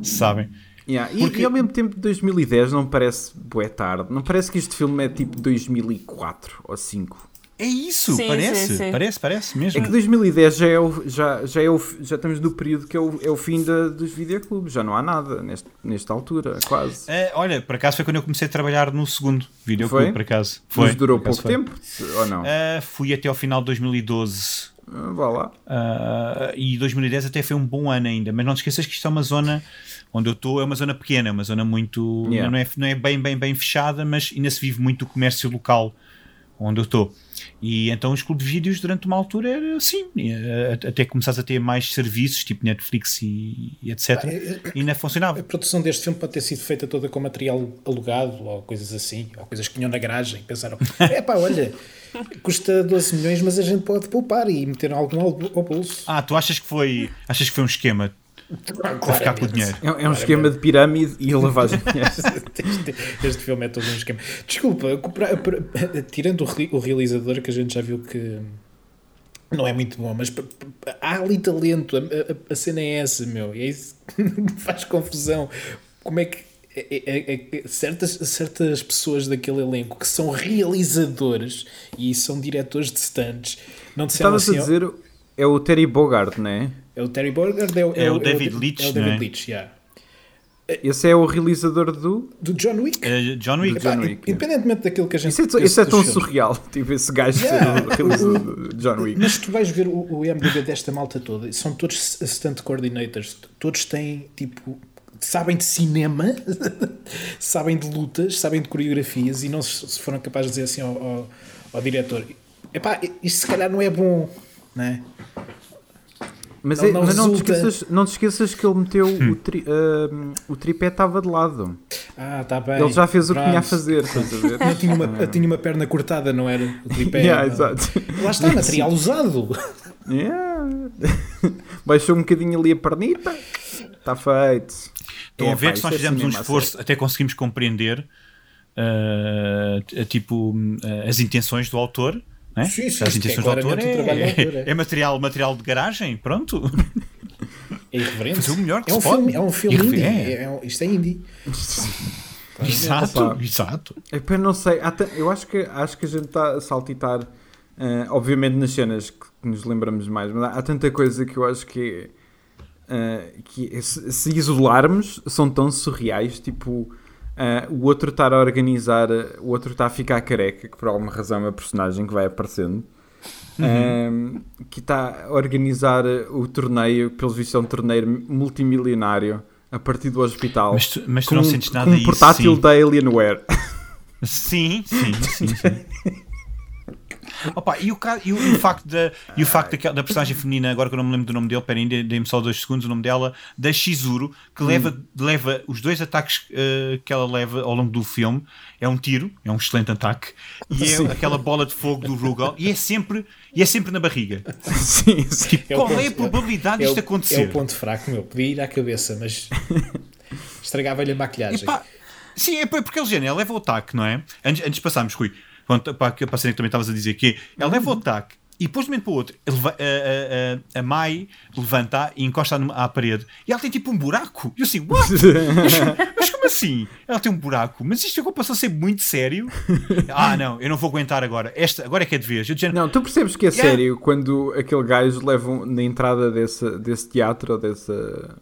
sabem? Yeah, e- Porque- E, ao mesmo tempo 2010 não parece bué tarde. Não parece que este filme é tipo 2004 ou 5. É isso, Sim, parece, sim, sim. parece, parece mesmo. É que 2010 já, é o, já, já, é o, já estamos no período que é o, é o fim da, dos videoclubes. Já não há nada neste, nesta altura, quase. Eh, olha, por acaso foi quando eu comecei a trabalhar no segundo videoclube, Foi? por acaso. Foi, Mas durou pouco foi. tempo, ou não? Eh, fui até ao final de 2012 Ah, Vá lá. Uh, e 2010 até foi um bom ano ainda, mas não te esqueças que isto é uma zona onde eu estou, é uma zona pequena, é uma zona muito. Yeah. Não, é, não é bem, bem, bem fechada, mas ainda se vive muito o comércio local onde eu estou. E então os clubes de vídeos durante uma altura era assim, eh, até começares a ter mais serviços tipo Netflix e, e etc. E ainda funcionava. A produção deste filme pode ter sido feita toda com material alugado ou coisas assim, ou coisas que tinham na garagem. Pensaram, é pá, olha, custa 12 milhões, mas a gente pode poupar e meter algum ao bolso. Ah, tu achas que foi, achas que foi um esquema para ficar com o dinheiro? É, é um esquema de pirâmide e lavagem de dinheiro. Este, este filme é todo um esquema. Desculpa, tirando o, o realizador que a gente já viu que não é muito bom, mas há ali talento. A, a- a cena é essa, meu. E é isso que me faz confusão. Como é que é- é- é- é- certas, certas pessoas daquele elenco que são realizadores e são diretores de stunts não disseram Estavas assim. a dizer, é o Terry Bogard, não é? É o Terry Bogard, é o, É o David Leitch, É o não David é? Leitch, yeah. Esse é o realizador do. Do John Wick. Eh, John Wick. Epá, John Wick, independentemente daquilo que a gente Isso é, isso é tão surreal, tipo, esse gajo Yeah. ser o realizador de John Wick. Mas tu vais ver o, o IMDB desta malta toda, são todos stunt coordinators, todos têm tipo. Sabem de cinema, sabem de lutas, sabem de coreografias e não se se foram capazes de dizer assim ao, ao, ao diretor: epá, isto se calhar não é bom, não é? Mas, Não- é- não mas não, te esqueças, não te esqueças que ele meteu Hum. o, tri, ah, o tripé estava de lado. Ah, está bem. ele já fez o que tinha a pronto. fazer, estás a ver? Eu tinha, uma, eu tinha uma perna cortada, não era? O tripé. Yeah, exato. Lá está, material usado. Yeah. Baixou um bocadinho ali a pernita, está feito. Estão a É, ver pá, que se nós é fizemos um a esforço, até conseguimos compreender t- tipo eh, as intenções do autor. Né? Sim, sim, as é intenções do autor autor, é, é. é material, material de garagem, pronto. É irreverente. Fazer o melhor que é um se pode. filme, é um filme indie. É, é um- isto é indie. exato, Opa. exato. É pá, não sei, eu acho que, acho que a gente está a saltitar, eh, obviamente nas cenas que nos lembramos mais, mas há, há tanta coisa que eu acho que, eh, que se, se isolarmos são tão surreais, tipo eh, o outro estar a organizar, o outro está a ficar careca, que por alguma razão é uma personagem que vai aparecendo. eh, que está a organizar o torneio, pelos vistos é um torneio multimilionário a partir do hospital Mas tu, mas tu com, não sentes nada com um portátil sim. da Alienware. Sim, sim, sim, sim. Opa, e o, e o, o facto, da, e o facto da personagem feminina, agora que eu não me lembro do nome dele, peraí, dê-me só dois segundos o nome dela, da Shizuru, que leva, leva os dois ataques eh, que ela leva ao longo do filme. É um tiro, é um excelente ataque, e é Sim. aquela bola de fogo do Rugal, e é sempre, e é sempre na barriga. sim, sim. É Qual ponto- é a probabilidade é disto acontecer? É o ponto fraco, meu. Podia ir à cabeça, mas estragava-lhe a maquilhagem. Epá, sim, é porque ele gênio, ela leva o ataque, não é? Antes, antes de passarmos, Rui, quando, para, para a cena que também estavas a dizer, que ela leva o ataque e depois de um momento para o outro, ele a, a, a, Mai levanta e encosta à parede e ela tem tipo um buraco. E eu assim, what? mas, mas como assim? Ela tem um buraco, mas isto agora passou a ser muito sério. Ah, não, eu não vou aguentar agora. Esta, agora é que é de vez. Género, Não, tu percebes que é Yeah. sério quando aquele gajo leva na entrada desse, desse teatro ou dessa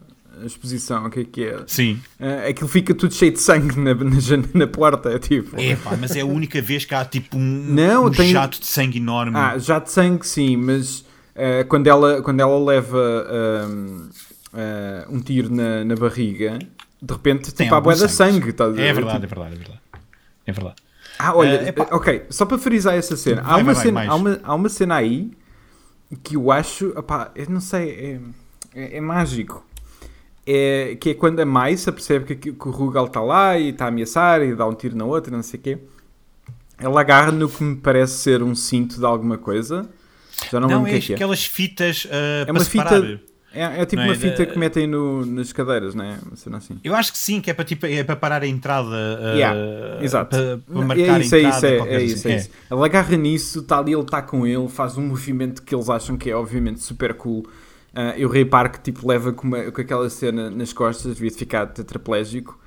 exposição, o que é que é? Sim, Ah, aquilo fica tudo cheio de sangue na, na, na porta, é tipo. é pá, mas é a única vez que há tipo um, Não, um tem- jato de sangue enorme. Ah, já de sangue sim, mas ah, quando, ela, quando ela leva ah, um tiro na, na barriga, de repente Tem tipo, há boeda sangue. sangue. a é ver? verdade, Tipo, é verdade, é verdade. É verdade. Ah, olha, ok, só para frisar essa cena, há, Vai, uma vai, cena há, uma, há uma cena aí que eu acho, opá, eu não sei, é, é, é mágico. É, que é quando a Mai se apercebe que, que o Rugal está lá e está a ameaçar e dá um tiro na outra, não sei o quê. Ela agarra no que me parece ser um cinto de alguma coisa. Já não, Não, é que é que é. aquelas fitas uh, É para separar. fita- É, é tipo Não uma é? fita Da- que metem no, nas cadeiras, não é? Cena assim. Eu acho que sim, que é para, tipo, é para parar a entrada. uh, Yeah, Exato. Para, para marcar é isso, a é entrada. isso, é, qualquer é isso, assim. é isso. Ela agarra nisso, está ali, ele está com ele, faz um movimento que eles acham que é obviamente super cool. Ah, eu reparo que tipo, leva com, uma- com aquela cena nas costas, devia ficar tetraplégico.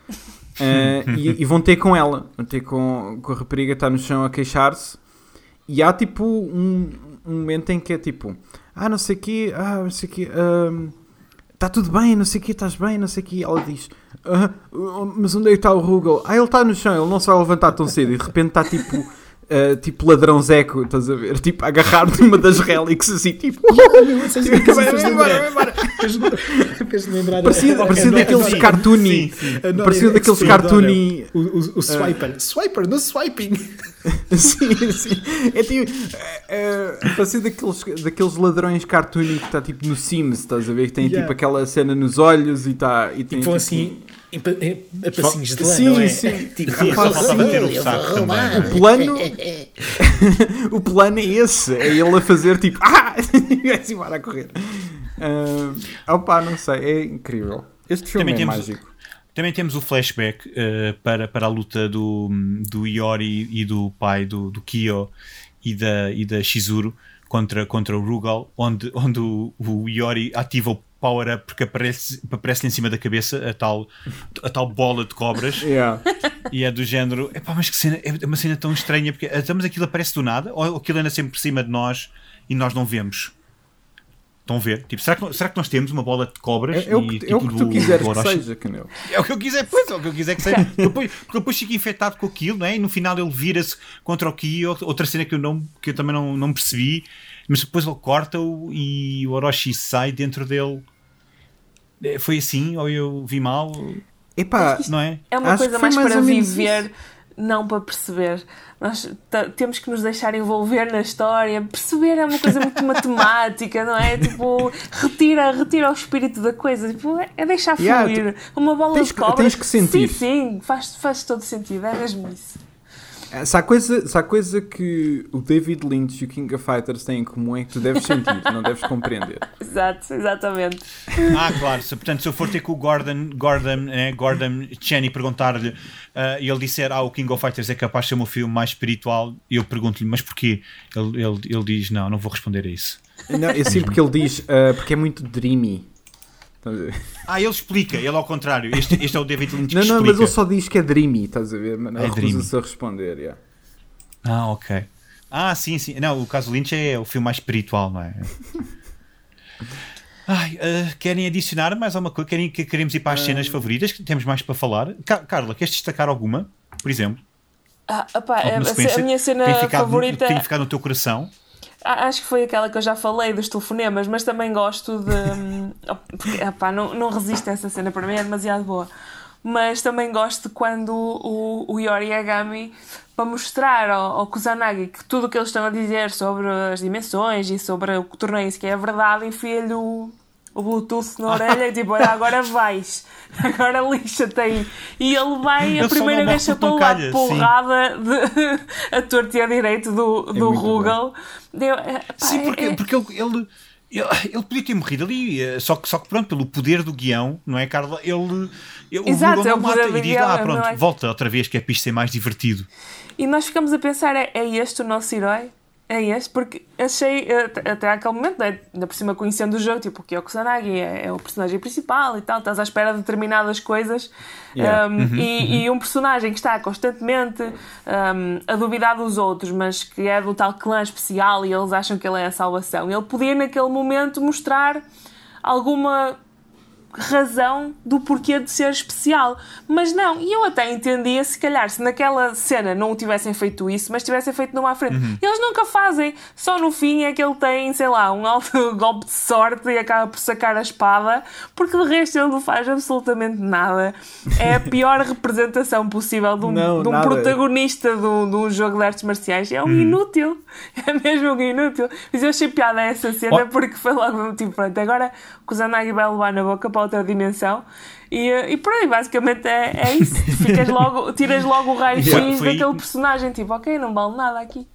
Ah, e, e vão ter com ela, vão ter com, com a rapariga está no chão a queixar-se. E há tipo um, um momento em que é tipo, ah, não sei o quê, ah, não sei o quê, está tudo bem, não sei o quê, estás bem, não sei o quê. Ela diz, "Ah, mas onde é que está o Rugal? Ah, ele está no chão, ele não se vai levantar tão cedo. E de repente está tipo, ah, tipo ladrão Zeco, estás a ver? Tipo, a agarrar numa das rélicas assim, tipo, Tipo, vai embora, vai embora. Fez-me lembrar Parecia, daqueles cartoony, parecia daqueles cartoony, O, o, o swiper. Swiper, no swiping. sim, sim. É tipo, é, é, parecia daqueles, daqueles ladrões cartoony que está tipo no Sims, estás a ver? Que tem Yeah. tipo aquela cena nos olhos e está. E tem, E tipo, assim, em, pa- em- a passinhos de lã, Sim, não é? sim. Tipo, Sim, só faltava ter o saco também. é? O plano, o plano é esse, é ele a fazer tipo, ah, e vai-se embora a correr. Ah, opa, não sei, é incrível. Este filme Também é temos- mágico. Também temos o flashback uh, para, para a luta do, do Iori e do pai do, do Kyo e da, e da Shizuru contra, contra o Rugal, onde, onde o, o Iori ativa o power-up porque aparece- aparece-lhe em cima da cabeça a tal, a tal bola de cobras Yeah. e é do género, epá, mas que cena, é uma cena tão estranha porque estamos aquilo aparece do nada ou aquilo anda sempre por cima de nós e nós não vemos. Estão a ver? Tipo, será que, será que nós temos uma bola de cobras? É, é o e, que, é o tipo, que tu do- quiseres do que Orochi? seja, Canelo. É o que eu quiser, pois, é o que eu quiser que seja. Porque depois, porque depois fica infectado com aquilo, não é? E no final ele vira-se contra o Ki, outra cena que eu, não, que eu também não, não percebi, mas depois ele corta-o e o Orochi sai dentro dele. É, Foi assim, ou eu vi mal, Epá, não é? É uma Acho coisa que mais, mais para viver, não para perceber. Nós temos que nos deixar envolver na história. Perceber é uma coisa muito matemática, não é? Tipo, retira, retira o espírito da coisa. Tipo, é deixar Yeah, fluir. Uma bola tens de que- cobra. tens que sentir. Sim, sim, faz, faz todo sentido. É mesmo isso. Se há, coisa, se há coisa que o David Lynch e o King of Fighters têm em comum é que tu deves sentir, não deves compreender. Exato, exatamente. Ah, claro. Se, portanto, se eu for ter com o Gordon, Gordon, eh, Gordon Cheney perguntar-lhe ah, e ele disser ah, o King of Fighters é capaz de ser o meu filme mais espiritual, e eu pergunto-lhe, mas porquê? Ele, ele, ele diz, não, não vou responder a isso. Não, é assim porque ele diz, ah, porque é muito dreamy. Ah, ele explica, ele ao contrário. Este, este é o David Lynch Não, que não, explica. mas ele só diz que é dreamy, estás a ver? Mas É recusa-se a responder, yeah. Ah, ok. Ah, sim, sim. Não, o caso Lynch é o filme mais espiritual, não é? Ai, ah, querem adicionar mais alguma coisa? Querem que queremos ir para as cenas favoritas? Que temos mais para falar? Ca- Carla, queres destacar alguma? Por exemplo? Ah, opá, Alguma a, a minha cena tem ficado, favorita. Tem ficado no teu coração? Acho que foi aquela que eu já falei dos telefonemas, mas também gosto de. hum, Porque, epá, não, não resisto a essa cena, para mim é demasiado boa. Mas também gosto quando o, o Yori Yagami, para mostrar ao, ao Kusanagi que tudo o que eles estão a dizer sobre as dimensões e sobre o torneio, que é verdade, enfia-lhe o, o Bluetooth na orelha e tipo, olha, agora vais, agora lixa-te aí. E ele vai Ele a primeira vez não lá calha, porrada de, a torta e a direito do, do muito bom. Rugal. Deu- é, pá, Sim, é- porque, é- porque ele, ele, ele, podia ter morrido ali, eh, só que, só que pronto, pelo poder do guião, não é, Carla? Ele, ele Exato, é não o mata do e diz, ah, pronto, é? volta outra vez que é para isto ser mais divertido. E nós ficamos a pensar, é, é este o nosso herói? É este? Porque achei, eh, até aquele momento, né, ainda por cima conhecendo o jogo, tipo, o Kyoko Kusanagi é, é o personagem principal e tal, estás à espera de determinadas coisas. Yeah. Um, e, e um personagem que está constantemente um, a duvidar dos outros, mas que é do tal clã especial e eles acham que ele é a salvação. Ele podia, naquele momento, mostrar alguma razão do porquê de ser especial. Mas não, e eu até entendia se calhar se naquela cena não tivessem feito isso, mas tivessem feito numa à frente. Eles nunca fazem. Só no fim é que ele tem, sei lá, um alto golpe de sorte e acaba por sacar a espada, porque de resto ele não faz absolutamente nada. É a pior representação possível de um, Não, de um protagonista de um, de um jogo de artes marciais. É um inútil. É mesmo um inútil. Mas eu achei piada a essa cena Oh. porque foi logo tipo, pronto, agora o Kusanagi vai levar na boca para outra dimensão. E, eh, e por aí, basicamente é, é isso. Ficas logo, tiras logo o raio-x Foi- foi daquele que- personagem. Tipo, ok, não vale nada aqui.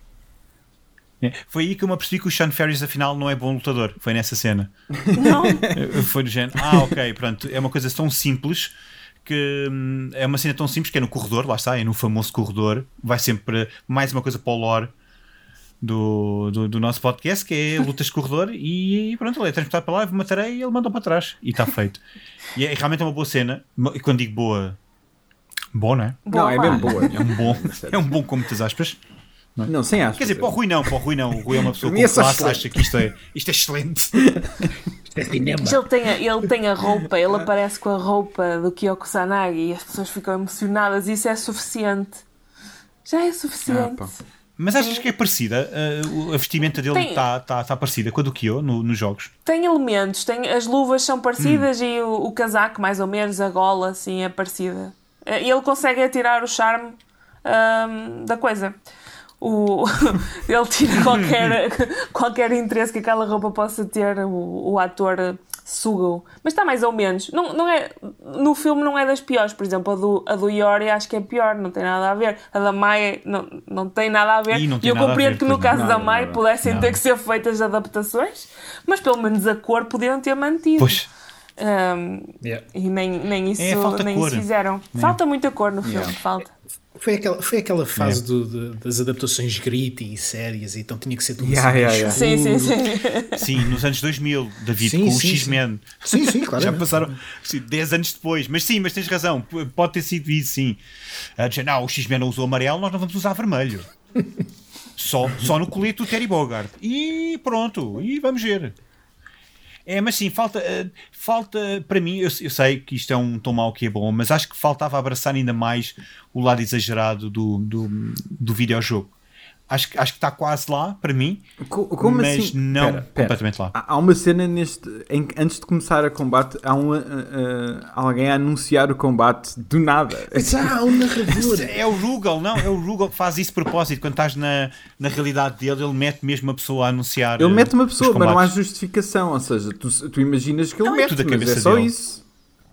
É, Foi aí que eu me apercebi que o Sean Ferris afinal não é bom lutador. Foi nessa cena. Não. Foi do género. Ah, ok, pronto. É uma coisa tão simples que hum, é uma cena tão simples que é no corredor, lá está, é no famoso corredor. Vai sempre mais uma coisa para o lore do, do, do nosso podcast que é lutas de corredor e pronto, ele é transportado para lá, matarei e ele manda para trás e está feito. E é realmente uma boa cena. E quando digo boa, bom, não é? Não, é Boa, mesmo boa. É um bom, é um bom com muitas aspas. Não, sem aspas. Quer dizer, para o Rui não, para o Rui não. O Rui é uma pessoa com é classe, acha que isto é, isto é excelente. É cinema. Mas ele tem, a, ele tem a roupa, ele aparece com a roupa do Kyoko Sanagi e as pessoas ficam emocionadas e isso é suficiente. Já é suficiente. Ah. Mas achas que é parecida? Uh, a vestimenta dele está tá, tá parecida com a do Kyo no, nos jogos? Tem elementos, tem, as luvas são parecidas Hum. e o, o casaco, mais ou menos, a gola, assim, é parecida. Eh, E ele consegue atirar o charme ahm, da coisa. O, ele tira qualquer, qualquer interesse que aquela roupa possa ter, o, o ator suga-o. Mas está mais ou menos. Não, não é, no filme não é das piores, por exemplo, a do, a do Yori acho que é pior, não tem nada a ver. A da Mai não, não tem nada a ver. Tem e eu compreendo ver, que no caso da Nada, Mai nada. pudessem Não. ter que ser feitas adaptações, mas pelo menos a cor podiam ter mantido. Pois. Ahm, Yeah. e nem, nem isso, É, nem isso fizeram. Falta muita cor no filme, Yeah. falta. Foi aquela, foi aquela fase É. do- de- das adaptações gritty e sérias, então tinha que ser tudo Yeah, assim, yeah, yeah. Sim, sim, sim. Sim, nos anos 2000, David, Sim, com o sim, X-Men. Sim, sim, claro. Já passaram sim, 10 anos depois. Mas sim, mas tens razão. Pode ter sido isso, sim. A dizer, não, o X-Men não usou amarelo, nós não vamos usar vermelho. Só, só no colete do Terry Bogard. E pronto. E vamos ver. É, mas sim, falta, uh, falta para mim, eu, eu, sei que isto é um tom mau que é bom, mas acho que faltava abraçar ainda mais o lado exagerado do, do, do videojogo acho, acho que está quase lá para mim, Como mas assim? não Pera, pera. completamente lá. Há uma cena neste. Em, que antes de começar a combate, há um, uh, uh, alguém a anunciar o combate do nada. Mas há um narrador. É o Rugal, não, é o Rugal que faz isso de propósito. Quando estás na, na realidade dele, ele mete mesmo uma pessoa a anunciar. Ele uh, mete uma os pessoa, mas não há justificação. Ou seja, tu, tu imaginas que ele Não, é mete, tudo a mas é cabeça só dele. isso.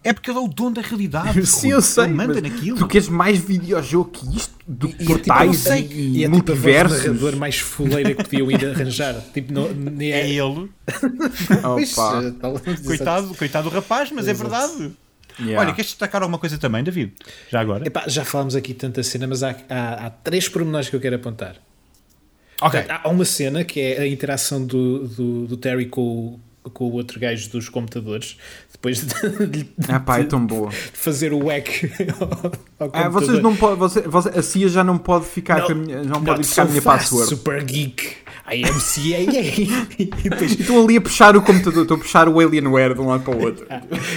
É porque ele é o dono da realidade. Sim, eu sei. Ele manda naquilo. Tu queres mais videojogo que isto? Do E é tipo, portais e, sei, e é tipo multiversos? narrador mais fuleira que podiam ir arranjar. Tipo, não, nem É é. ele. Coitado, coitado do rapaz, mas é Exato. verdade. Yeah. Olha, queres destacar alguma coisa também, David? Já agora? Epá, já falámos aqui tanta cena, mas há, há, há três pormenores que eu quero apontar. Ok. Portanto, há uma cena que é a interação do, do, do Terry com, o- com o outro gajo dos computadores, depois de, de- Ah pá, é tão boa. fazer o hack ao, ao Ah, vocês não podem. Você, você, a CIA já não pode ficar com a minha, não pode ficar a minha password. Super geek. I am CAA. e depois E Estou ali a puxar o computador, estou a puxar o Alienware de um lado para o outro.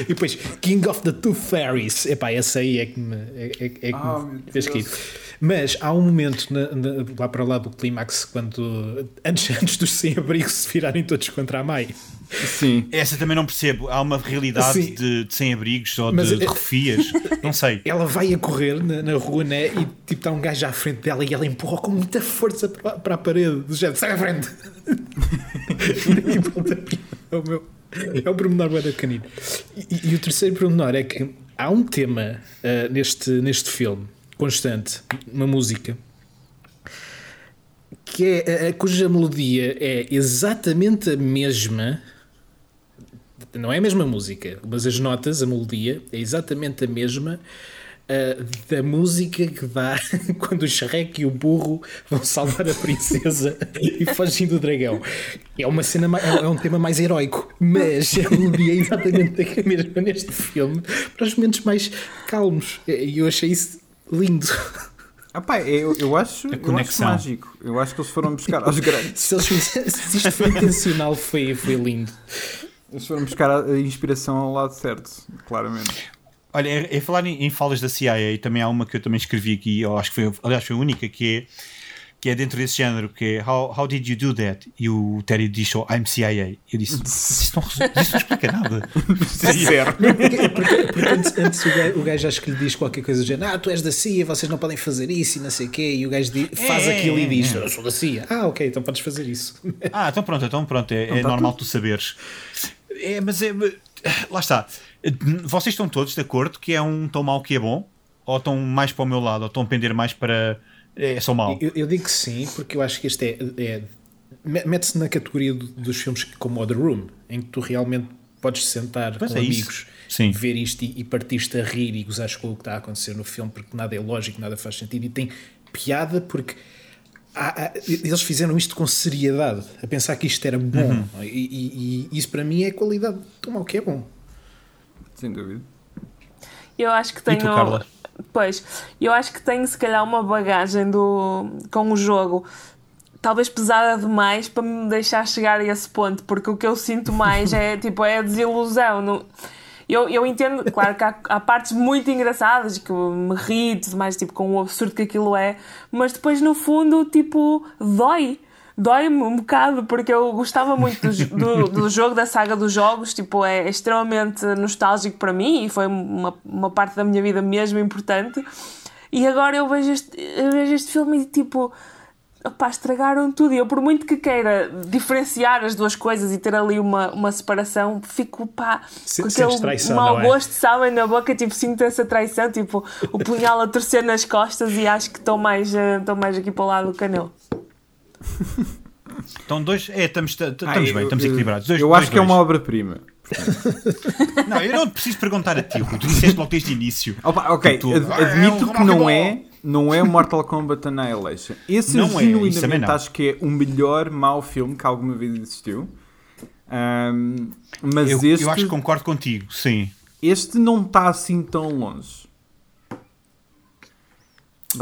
E depois, King of the Two Fairies. Epá, essa aí é que me, é, é- é que Ah, me fez rir. Mas há um momento na- na- lá para lá do clímax quando antes, antes dos sem-abrigo se virarem todos contra a Mai. Sim. Essa também não percebo. Há uma realidade Sim. de, de sem-abrigos ou Mas de, de é- refias. Não sei. Ela vai a correr na, na rua, né? E tipo, está um gajo à frente dela e ela empurra com muita força para, para a parede, do género, sai a- é o meu. É o pormenor bué da canino. E, e o terceiro pormenor é que há um tema ah, neste, neste filme, constante, uma música, que é, a- cuja melodia é exatamente a mesma. Não é a mesma música, mas as notas, a melodia, é exatamente a mesma da música que dá quando o Shrek e o burro vão salvar a princesa e fogem do dragão. É uma cena, é um tema mais heróico, mas a melodia é exatamente a mesma neste filme para os momentos mais calmos. E eu achei isso lindo. Ah pá, eu, eu, acho, eu acho conexão. mágico. Eu acho que eles foram buscar aos grandes. Se, eles se isto foi intencional, foi, foi lindo. Eles foram buscar a inspiração ao lado certo, claramente. Olha, em, em falar em, em falas da CIA, também há uma que eu também escrevi aqui, eu acho que foi, aliás, foi a única, que é, que é dentro desse género, que é How, how did you do that? E o Terry diz, oh, I'm CIA. Eu disse, isso não, isso não explica nada. Zero. Porque, porque- porque antes, antes o, gajo, o gajo acho que lhe diz qualquer coisa do género, ah, tu és da CIA, vocês não podem fazer isso e não sei o quê, e o gajo di- faz É, aquilo é, e diz, é. eu sou da CIA. Ah, ok, então podes fazer isso. Ah, então pronto, então pronto, é, é tá normal tu saberes. É, mas é, lá está. Vocês estão todos de acordo que é um tão mau que é bom? Ou estão mais para o meu lado? Ou estão a pender mais para. É só mau? Eu, eu digo que sim, porque eu acho que este é. é me- Mete-se na categoria do- dos filmes como o The Room, em que tu realmente podes sentar Pois com é amigos, Sim. ver isto e, e partir-te a rir e gozares com o que está a acontecer no filme, porque nada é lógico, nada faz sentido e tem piada porque. há- há- eles fizeram isto com seriedade, a pensar que isto era bom, Uhum. e, e- e isso para mim é a qualidade de tomar o que é bom. Sem dúvida. Eu acho que E tenho. tu, Carla? Pois, eu acho que tenho se calhar uma bagagem do, com o jogo talvez pesada demais para me deixar chegar a esse ponto, porque o que eu sinto mais é tipo é a desilusão. No, eu, eu entendo, claro que há, há partes muito engraçadas que me ri e tudo mais, tipo, com o absurdo que aquilo é, mas depois no fundo, tipo, dói. Dói-me um bocado porque eu gostava muito do, do, do jogo, da saga dos jogos, tipo, é extremamente nostálgico para mim e foi uma, uma parte da minha vida mesmo importante. E agora eu vejo este, eu vejo este filme e tipo, opá, estragaram tudo. E eu, por muito que queira diferenciar as duas coisas e ter ali uma, uma separação, fico pá, com aquele traição, mau é? gosto, sabem, na boca, tipo, sinto essa traição, tipo, o punhal a torcer nas costas e acho que estou mais, eh, estou mais aqui para o lado do canel. Então, dois. É, estamos, estamos Ah, bem, eu- estamos equilibrados. Dois, eu dois, acho que é dois. uma obra-prima. Não, eu não preciso perguntar a ti, Rui, tu disseste logo desde o início. Opa, ok, Tu- ad- Ah, é admito um que não é, não é Mortal Kombat Annihilation. Esse Não é, genuinamente acho que é o melhor mau filme que alguma vez existiu. Ahm, mas Eu, este, eu acho que concordo contigo, sim. este não está assim tão longe.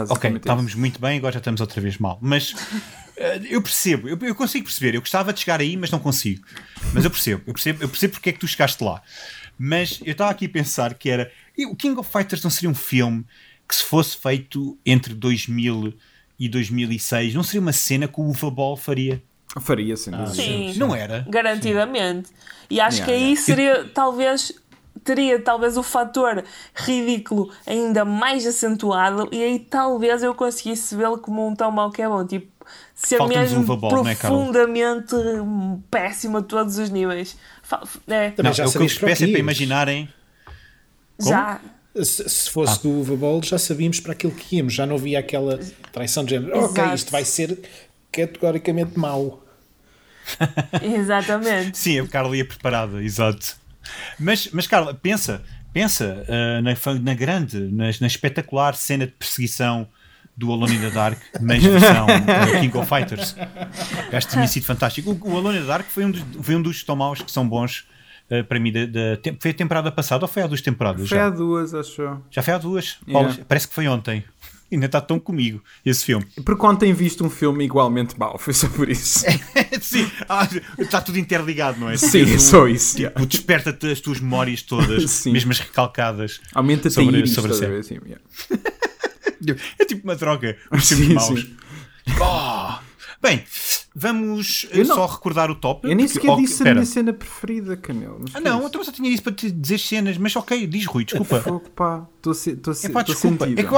Ok, estávamos muito bem, agora já estamos outra vez mal. Mas eh, eu percebo, eu, eu consigo perceber. Eu gostava de chegar aí, mas não consigo. Mas eu percebo, eu percebo, eu percebo porque é que tu chegaste lá. Mas eu estava aqui a pensar que era. O King of Fighters não seria um filme que, se fosse feito entre 2000 e 2006, não seria uma cena que o Uva Ball faria? Faria, sem dúvida. Sim. Não era? Garantidamente. E acho Yeah, que aí yeah. seria talvez teria talvez o fator ridículo ainda mais acentuado e aí talvez eu conseguisse vê-lo como um tão mau que é bom, tipo ser mesmo um não é, profundamente hum, péssimo a todos os níveis. É, Também Não, já é o que eu o peço é para imaginarem. já. Se, se fosse Ah. do Uva Bowl, já sabíamos para aquilo que íamos, já não havia aquela traição de género. Ok, Exato. isto vai ser categoricamente mau. Exatamente. Sim, a Carla ia preparada, exato. Mas, mas Carla, pensa, pensa ah, na, na grande, na, na espetacular cena de perseguição do Alone in the Dark, mas versão ah, King of Fighters. Acho que tinha sido fantástico. O, o Alone in the Dark foi um dos, foi um dos tão maus que são bons ah, para mim. Da, foi a temporada passada ou foi há duas temporadas? Foi já? há duas, acho já foi há duas. Yeah. Paulo, parece que foi ontem. Ainda está tão comigo esse filme. Porque ontem visto um filme igualmente mau, foi só por isso. Sim, ah, está tudo interligado, não é? Sim, Tu- é só isso. yeah. Tipo, desperta-te as tuas memórias todas, Sim. mesmo as recalcadas. Aumenta-te a sobre- íris, sobre a ver, assim, yeah. É tipo uma droga, os filmes Sim, maus. sim. Oh! Bem, vamos eh, Eu não- só recordar o top. Eu nem porque- sequer ok, disse a minha cena preferida, Canel. Ah, não, é eu também só tinha isso para te dizer cenas, mas ok, diz Rui, desculpa. Fogo, pá. Estou se, tô se, É pá, desculpa. sentido. É que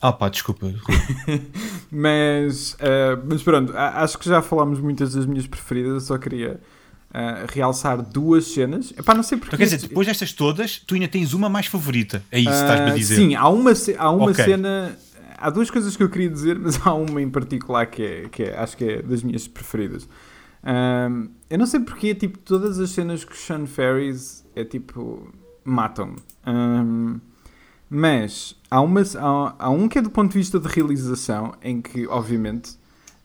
Ah, pá, desculpa. Mas, eh, mas pronto, acho que já falámos muitas das minhas preferidas, eu só queria eh, realçar duas cenas. Epá, não sei porque. Então, quer dizer, depois destas todas, tu ainda tens uma mais favorita. É isso que estás-me a Ah, dizer. Sim, há uma, há uma Ok. cena. Há duas coisas que eu queria dizer, mas há uma em particular que, é, que é, acho que é das minhas preferidas. Eu não sei porque, tipo, todas as cenas que o Sean Ferris é tipo. matam-me. Mas há, uma, há, há um que é do ponto de vista de realização, em que, obviamente,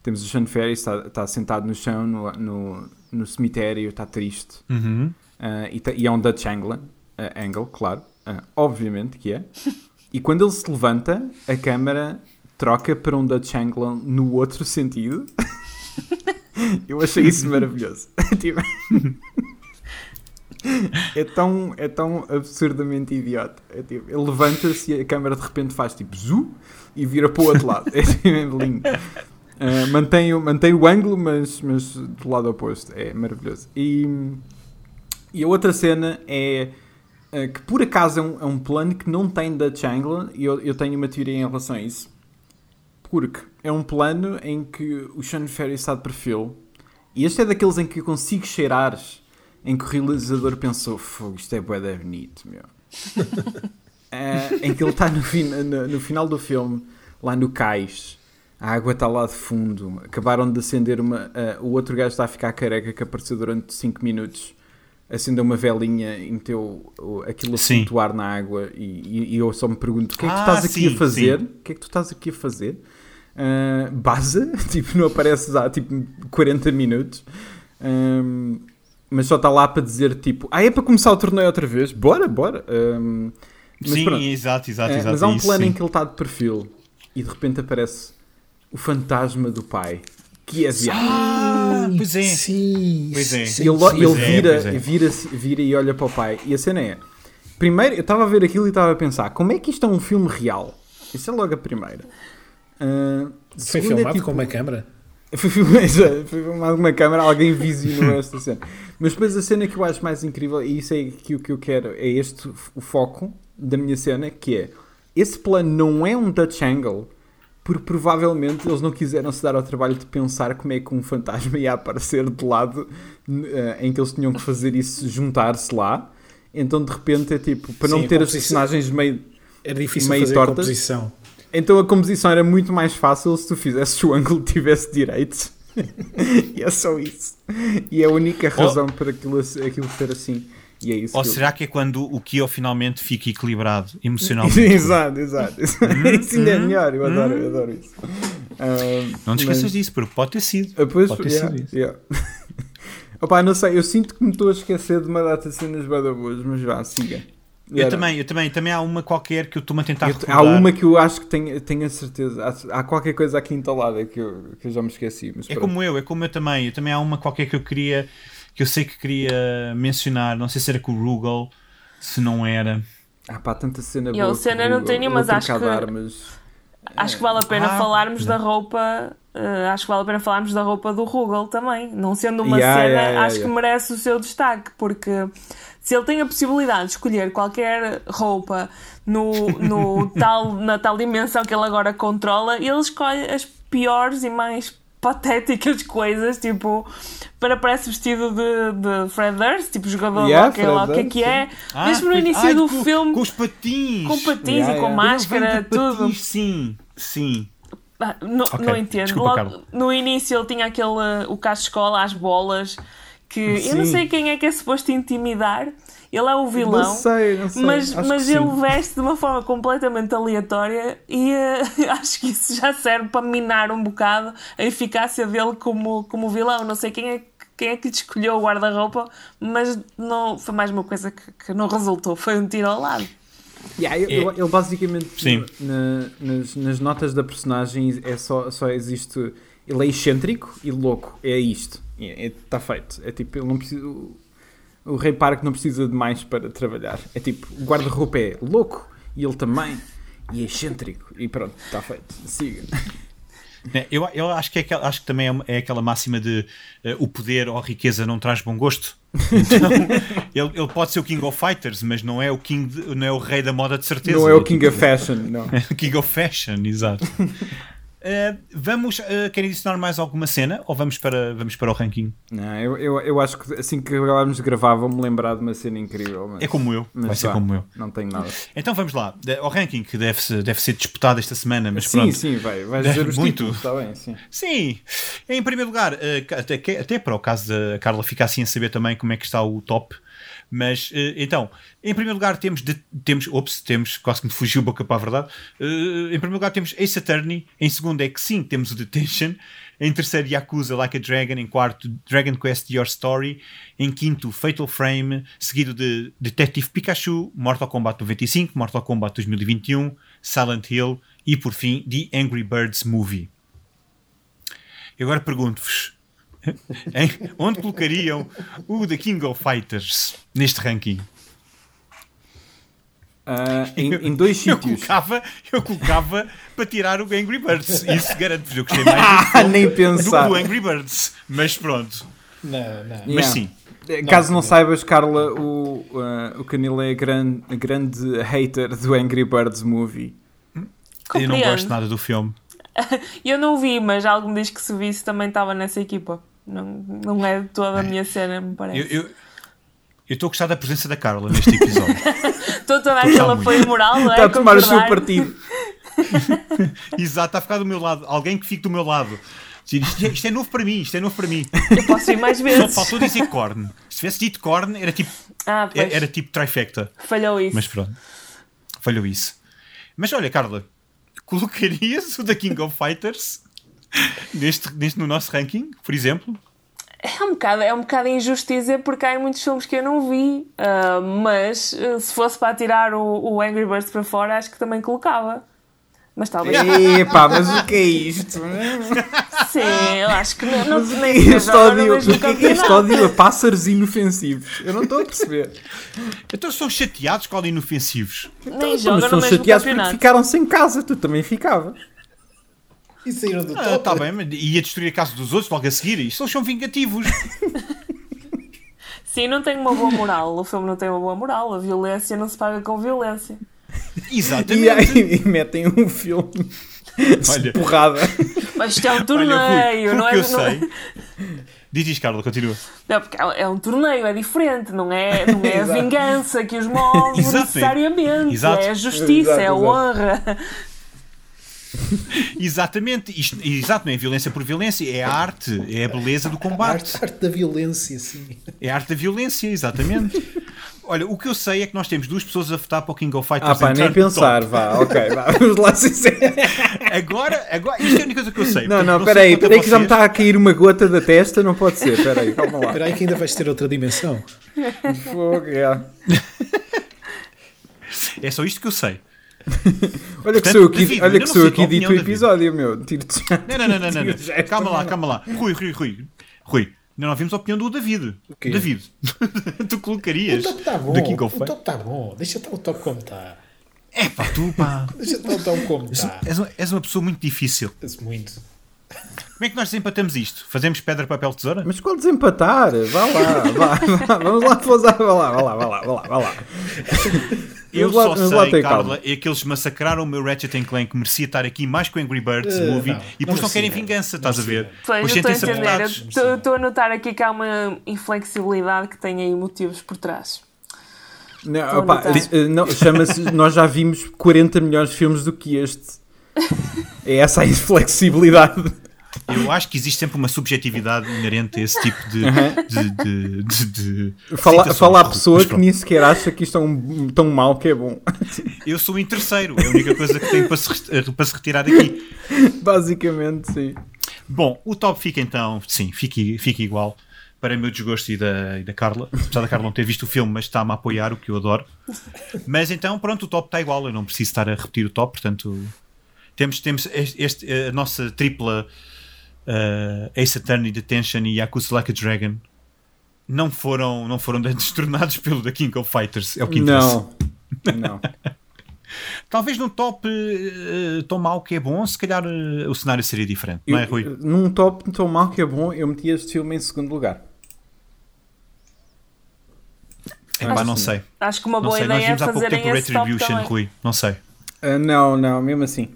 temos o Sean Ferris, está, está sentado no chão, no, no, no cemitério, está triste. Uhum. Ah, e, ta- e é um Dutch angle, ah, angle claro, Ah, obviamente que é. E quando ele se levanta, a câmera troca para um Dutch angle no outro sentido. Eu achei isso maravilhoso. É, tão, é tão absurdamente idiota. É tipo, ele levanta-se e a câmera de repente faz tipo zu e vira para o outro lado. É tipo, é lindo. Ah, mantém, o- mantém o ângulo, mas, mas do lado oposto. É maravilhoso. E, e a outra cena é ah, que por acaso é um, é um plano que não tem Dutch angle e eu, eu tenho uma teoria em relação a isso. Porque é um plano em que o Sean Ferry está de perfil e este é daqueles em que eu consigo cheirar em que o realizador pensou fogo, isto é bué da bonito, meu. Ah, em que ele está no, fin- no- no final do filme, lá no cais, a água está lá de fundo, acabaram de acender uma. ah, o outro gajo está a ficar careca que apareceu durante 5 minutos, acendeu uma velinha e meteu aquilo a flutuar na água. E, e- e eu só me pergunto: o que é que tu Ah, estás aqui sim, a fazer? O que é que tu estás aqui a fazer? Ah, baza, tipo, não apareces há tipo 40 minutos. Ahm, mas só está lá para dizer tipo, ah, é para começar o torneio outra vez? Bora, bora. Mas Sim, pronto. exato, exato, É, exato. mas há um isso, plano sim. em que ele está de perfil e de repente aparece o fantasma do pai, que é asiático. Ah, pois é. Sim. Pois é. sim, E ele, ele Pois é, vira, pois é. vira, vira e olha para o pai. E a cena é: primeiro, eu estava a ver aquilo e estava a pensar, como é que isto é um filme real? Isso é logo a primeira. Ah, Foi é, filmado tipo, com uma câmara? Foi filmado com uma câmera, alguém visionou esta cena. Mas depois a cena que eu acho mais incrível, e isso é que o que eu quero, é este o foco da minha cena, que é esse plano não é um Dutch angle, porque provavelmente eles não quiseram se dar ao trabalho de pensar como é que um fantasma ia aparecer de lado eh, em que eles tinham que fazer isso, juntar-se lá. Então de repente é tipo, para não Sim, ter as personagens meio Era difícil meio fazer tortas. composição. Então a composição era muito mais fácil se tu fizesses o ângulo tivesse direito. e é só isso. E é a única razão para aquilo, aquilo ser assim. E é isso. Ou que eu- será que é quando o Kyo finalmente fica equilibrado emocionalmente? exato, exato. isso ainda é hum, melhor, eu adoro, eu adoro isso. Ah, Não te esqueças mas- disso, porque pode ter sido. Ah, pois, Pode ter yeah, sido isso. yeah. Opa, não sei, eu sinto que me estou a esquecer de uma data de cenas bada boas, mas vá, siga. Eu Era. também, eu também, também há uma qualquer que eu estou-me a tentar Eu- recordar. há uma que eu acho que tenho, tenho a certeza. Há, há qualquer coisa aqui entalada que eu, que eu já me esqueci. Mas É pronto. como eu, é como eu também. Eu também há uma qualquer que eu queria, que eu sei que queria mencionar. Não sei se era com o Rugal, se não era. Ah pá, tanta cena Eu, boa. cena com o não tenho, mas acho que- armas. Acho que vale a pena Ah, falarmos não. da roupa. Eh, acho que vale a pena falarmos da roupa do Rugal também. Não sendo uma Yeah, cena, yeah, yeah, acho que merece o seu destaque, porque se ele tem a possibilidade de escolher qualquer roupa no, no tal, na tal dimensão que ele agora controla, ele escolhe as piores e mais patéticas coisas, tipo, para parece vestido de, de Fred Durst, tipo jogador Yeah, que, lá, o que é que é. Ah, Mesmo no início ai, do com, filme, Com os patins. com patins Yeah, e com yeah. máscara, de tudo. patins, Sim, sim. Ah, Não, Ok, não entendo. desculpa, Logo, Carla. no início ele tinha aquele o caso de escola, as bolas, que eu não Sim. sei quem é que é suposto intimidar. Ele é o vilão. Não sei, não sei. Mas, Acho mas ele sim. veste de uma forma completamente aleatória e eh, acho que isso já serve para minar um bocado a eficácia dele como, como vilão. Não sei quem é, que- quem é que lhe escolheu o guarda-roupa, mas não, foi mais uma coisa que, que não resultou. Foi um tiro ao lado. Yeah, ele, ele- basicamente na- nas, nas notas da personagem é só, só existe. Ele é excêntrico e louco. É isto. Está feito. É tipo, ele não precisa. O, o Rei Parque não precisa de mais para trabalhar. É tipo, o guarda-roupa é louco e ele também. E é excêntrico. E pronto, está feito. Siga. É, Eu, eu acho, que é acho que também é, é aquela máxima de eh, o poder ou a riqueza não traz bom gosto. Então, ele, ele pode ser o King of Fighters, mas não é o, king de- não é o rei da moda de certeza. Não é o King of Fashion, não. King of Fashion, exato. Eh, vamos, eh, querem adicionar mais alguma cena ou vamos para, vamos para o ranking? Não, eu, eu, eu acho que assim que acabámos de gravar vou-me lembrar de uma cena incrível. Mas, É como eu, vai ser como eu. Não tenho nada. Então vamos lá, ao ranking que deve, -se, deve ser disputado esta semana, mas sim, pronto. sim, vai. Vais É, dizer os muito. títulos, está bem, sim. Sim, em primeiro lugar, eh, até, até para o caso da Carla ficar assim a saber também como é que está o top. Mas eh, então, em primeiro lugar temos, de, temos, ops, temos, quase que me fugiu boca para a verdade. Eh, em primeiro lugar temos Ace Attorney, em segundo é que sim, temos o Detention, em terceiro Yakuza Like a Dragon, em quarto Dragon Quest Your Story, em quinto Fatal Frame, seguido de Detective Pikachu, Mortal Kombat 95, Mortal Kombat 2021, Silent Hill e por fim The Angry Birds Movie. E agora pergunto-vos: onde colocariam o The King of Fighters neste ranking? Ah, em, em dois Eu sítios. colocava, eu colocava para tirar o Angry Birds. Isso garanto-vos. Eu gostei mais Ah, nem do, pensar. do Angry Birds. Mas pronto. Não, não. Mas Yeah. sim. Caso não saibas, Carla, o, ah, o Canilo é grande, grande hater do Angry Birds Movie. Eu não Compreendo. gosto nada do filme. Eu não vi, mas algo me diz que se visse também estava nessa equipa. Não, não é de toda a minha cena, me Eu parece. eu- eu estou a gostar da presença da Carla neste episódio. Estou aquele muito. apoio moral, não é? Está a tomar o seu partido. Exato, está a ficar do meu lado. Alguém que fique do meu lado. Isto é, isto é novo para mim, isto é novo para mim. Eu posso ir mais Só vezes. faltou dizer corn. Se tivesse dito corn, era tipo, Ah, pois. era tipo trifecta. Falhou isso. Mas pronto, falhou isso. Mas olha, Carla, colocarias o da King of Fighters neste, neste, no nosso ranking, por exemplo? É um bocado, é um bocado injusto dizer porque há muitos filmes que eu não vi. ah, mas ah, se fosse para tirar o, o Angry Birds para fora, acho que também colocava. Mas talvez. Epá, mas o que é isto? Sim, eu acho que não, não, Mas nem é este ódio? O que é que é este ódio a pássaros inofensivos? Eu não estou a perceber. Então são chateados com inofensivos. Nem Então, mas são chateados porque campeonato. ficaram sem casa. Tu também ficavas. E saíram do Ah, top. tá bem, mas ia destruir a casa dos outros logo a seguir. Isto eles são vingativos. Sim, não tem uma boa moral. O filme não tem uma boa moral. A violência não se paga com violência. E, Exatamente. aí, e metem um filme Olha, de porrada. Mas isto é um olha, torneio, Rui, não é? eu não é- sei. Diz isto, Carla, continua. Não, porque é é um torneio, é diferente, não é, não é a vingança que os move necessariamente, Exato. é a justiça, Exato, é a exato. Exatamente. Isto, exato, não é violência por violência, é a arte, é a beleza do A combate. arte, arte da violência, sim. É a arte da violência, exatamente. Olha, o que eu sei é que nós temos duas pessoas a votar para o King of Fighters. Ah pá, nem pensar, top. vá, ok, vá, vamos lá sincero. Agora, agora, isto é a única coisa que eu sei. Não, não, peraí, a peraí que já me está a cair uma gota da testa, não pode ser, peraí, calma lá. Espera aí que ainda vais ter outra dimensão. Fogo, é. É só isto que eu sei. Olha que Portanto, sou eu aqui, David, olha que sou eu aqui dito o David. episódio, meu. Tiro-te. Não, não, não, não, não, não. Calma lá, calma lá. Rui, Rui, Rui. Rui, ainda não vimos a opinião do David. quê? David, tu O colocarias top está bom. da King of o top está bom. Deixa estar o top como está. É pá, tu pá. Deixa estar o top como está. És, uma- és uma pessoa muito difícil. Muito. Como é que nós desempatamos isto? Fazemos pedra, papel, tesoura? Mas qual desempatar? Vá lá, vá, vá, vamos lá pousar, vá lá, vá lá, vá lá, vá lá, vá lá. Eu só sei, Carla, calma. é que eles massacraram o meu Ratchet Clank que merecia estar aqui mais com Angry Birds Eh, Movie não, e não depois não querem merecia. vingança, estás a ver? Pois, Pois eu estou a sentem-se apertados. estou- a notar aqui que há uma inflexibilidade que tem aí motivos por trás. Não, Estou a opá, notar. eh, não, chama-se, nós já vimos 40 milhões de filmes do que este. É essa a inflexibilidade. Eu acho que existe sempre uma subjetividade inerente a esse tipo de, de, de, de, de Fala, fala à pessoa que nem sequer acha que isto é um, tão mau que é bom. Eu sou o interesseiro, é a única coisa que tenho para se, res- para se retirar daqui. Basicamente, sim. Bom, o top fica então, sim, fica, fica igual. Para o meu desgosto e da, e da Carla, apesar da Carla não ter visto o filme, mas está-me a apoiar, o que eu adoro. Mas então, pronto, o top está igual, eu não preciso estar a repetir o top, portanto, temos, temos este, este- a nossa tripla uh, Ace Attorney, Detention e Yakuza Like a Dragon não foram, não foram destornados pelo The King of Fighters, é o que interessa. Não, não. Talvez num top uh, tão mau que é bom, se calhar uh, o cenário seria diferente, não é, Rui? Eu- Num top tão mau que é bom, eu meti este filme em segundo lugar. Epá, não sim. sei. Acho que uma Não boa ideia é vimos há pouco fazerem tempo o esse top Retribution, também. Rui. Não sei. Ah, não, não, mesmo assim.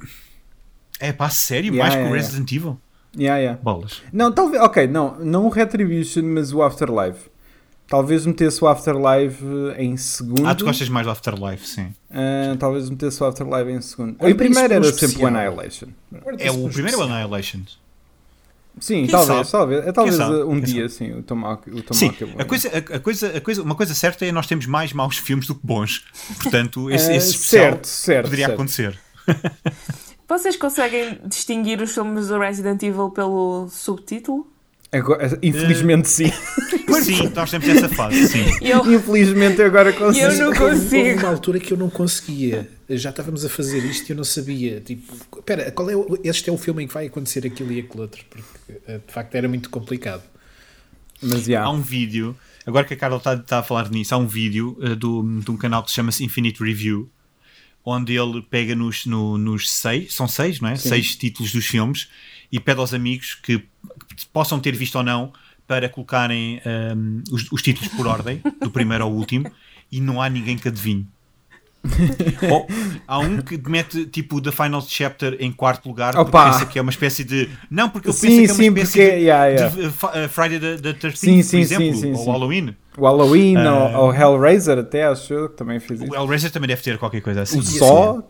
É pá, sério? Yeah, Mais que yeah, o yeah. Resident Evil? Yeah, yeah. Bolas. Não, talvez, ok, não, não o Retribution, mas o Afterlife. Talvez metesse o Afterlife eh, em segundo. Ah, tu gostas mais do Afterlife, sim. Ah, talvez metesse o Afterlife em segundo. O primeiro era sempre o especial. Annihilation. É o primeiro é o Annihilation. Sim, Quem talvez, sabe? talvez. É talvez sabe? um Quem dia, sim, o Tomahawk, o Sim, é a coisa, a, a coisa, a coisa, uma coisa certa é nós temos mais maus filmes do que bons. Portanto, esse, Ah, esse especial certo, certo, poderia certo. acontecer. Vocês conseguem distinguir os filmes do Resident Evil pelo subtítulo? Agora- infelizmente sim. Sim, nós temos essa fase, sim. Eu, infelizmente eu agora consigo. eu não Houve- Houve consigo. uma altura que eu não conseguia. Já estávamos a fazer isto e eu não sabia. Tipo, espera, qual é o- este é o filme em que vai acontecer aquilo e aquilo outro? Porque eh, de facto era muito complicado. Mas já. Há um vídeo, agora que a Carla está, está a falar nisso, há um vídeo uh, do, de um canal que se chama Infinite Review, onde ele pega nos, no- nos seis, são seis, não é? Seis títulos dos filmes e pede aos amigos que, que possam ter visto ou não para colocarem um, os, os títulos por ordem, do primeiro ao último, e não há ninguém que adivinhe. Ou, há um que mete tipo The Final Chapter em quarto lugar porque Opa! pensa que é uma espécie de. Não, porque ele Sim, pensa que é uma sim, espécie porque- de, yeah, yeah. de, uh, uh, Friday the, the 13th, Sim, sim, por exemplo, sim, sim, ou sim. Halloween. O Halloween Ah. ou, ou Hellraiser até, acho eu, que também fez isso. O Hellraiser também deve ter qualquer coisa assim. O Só,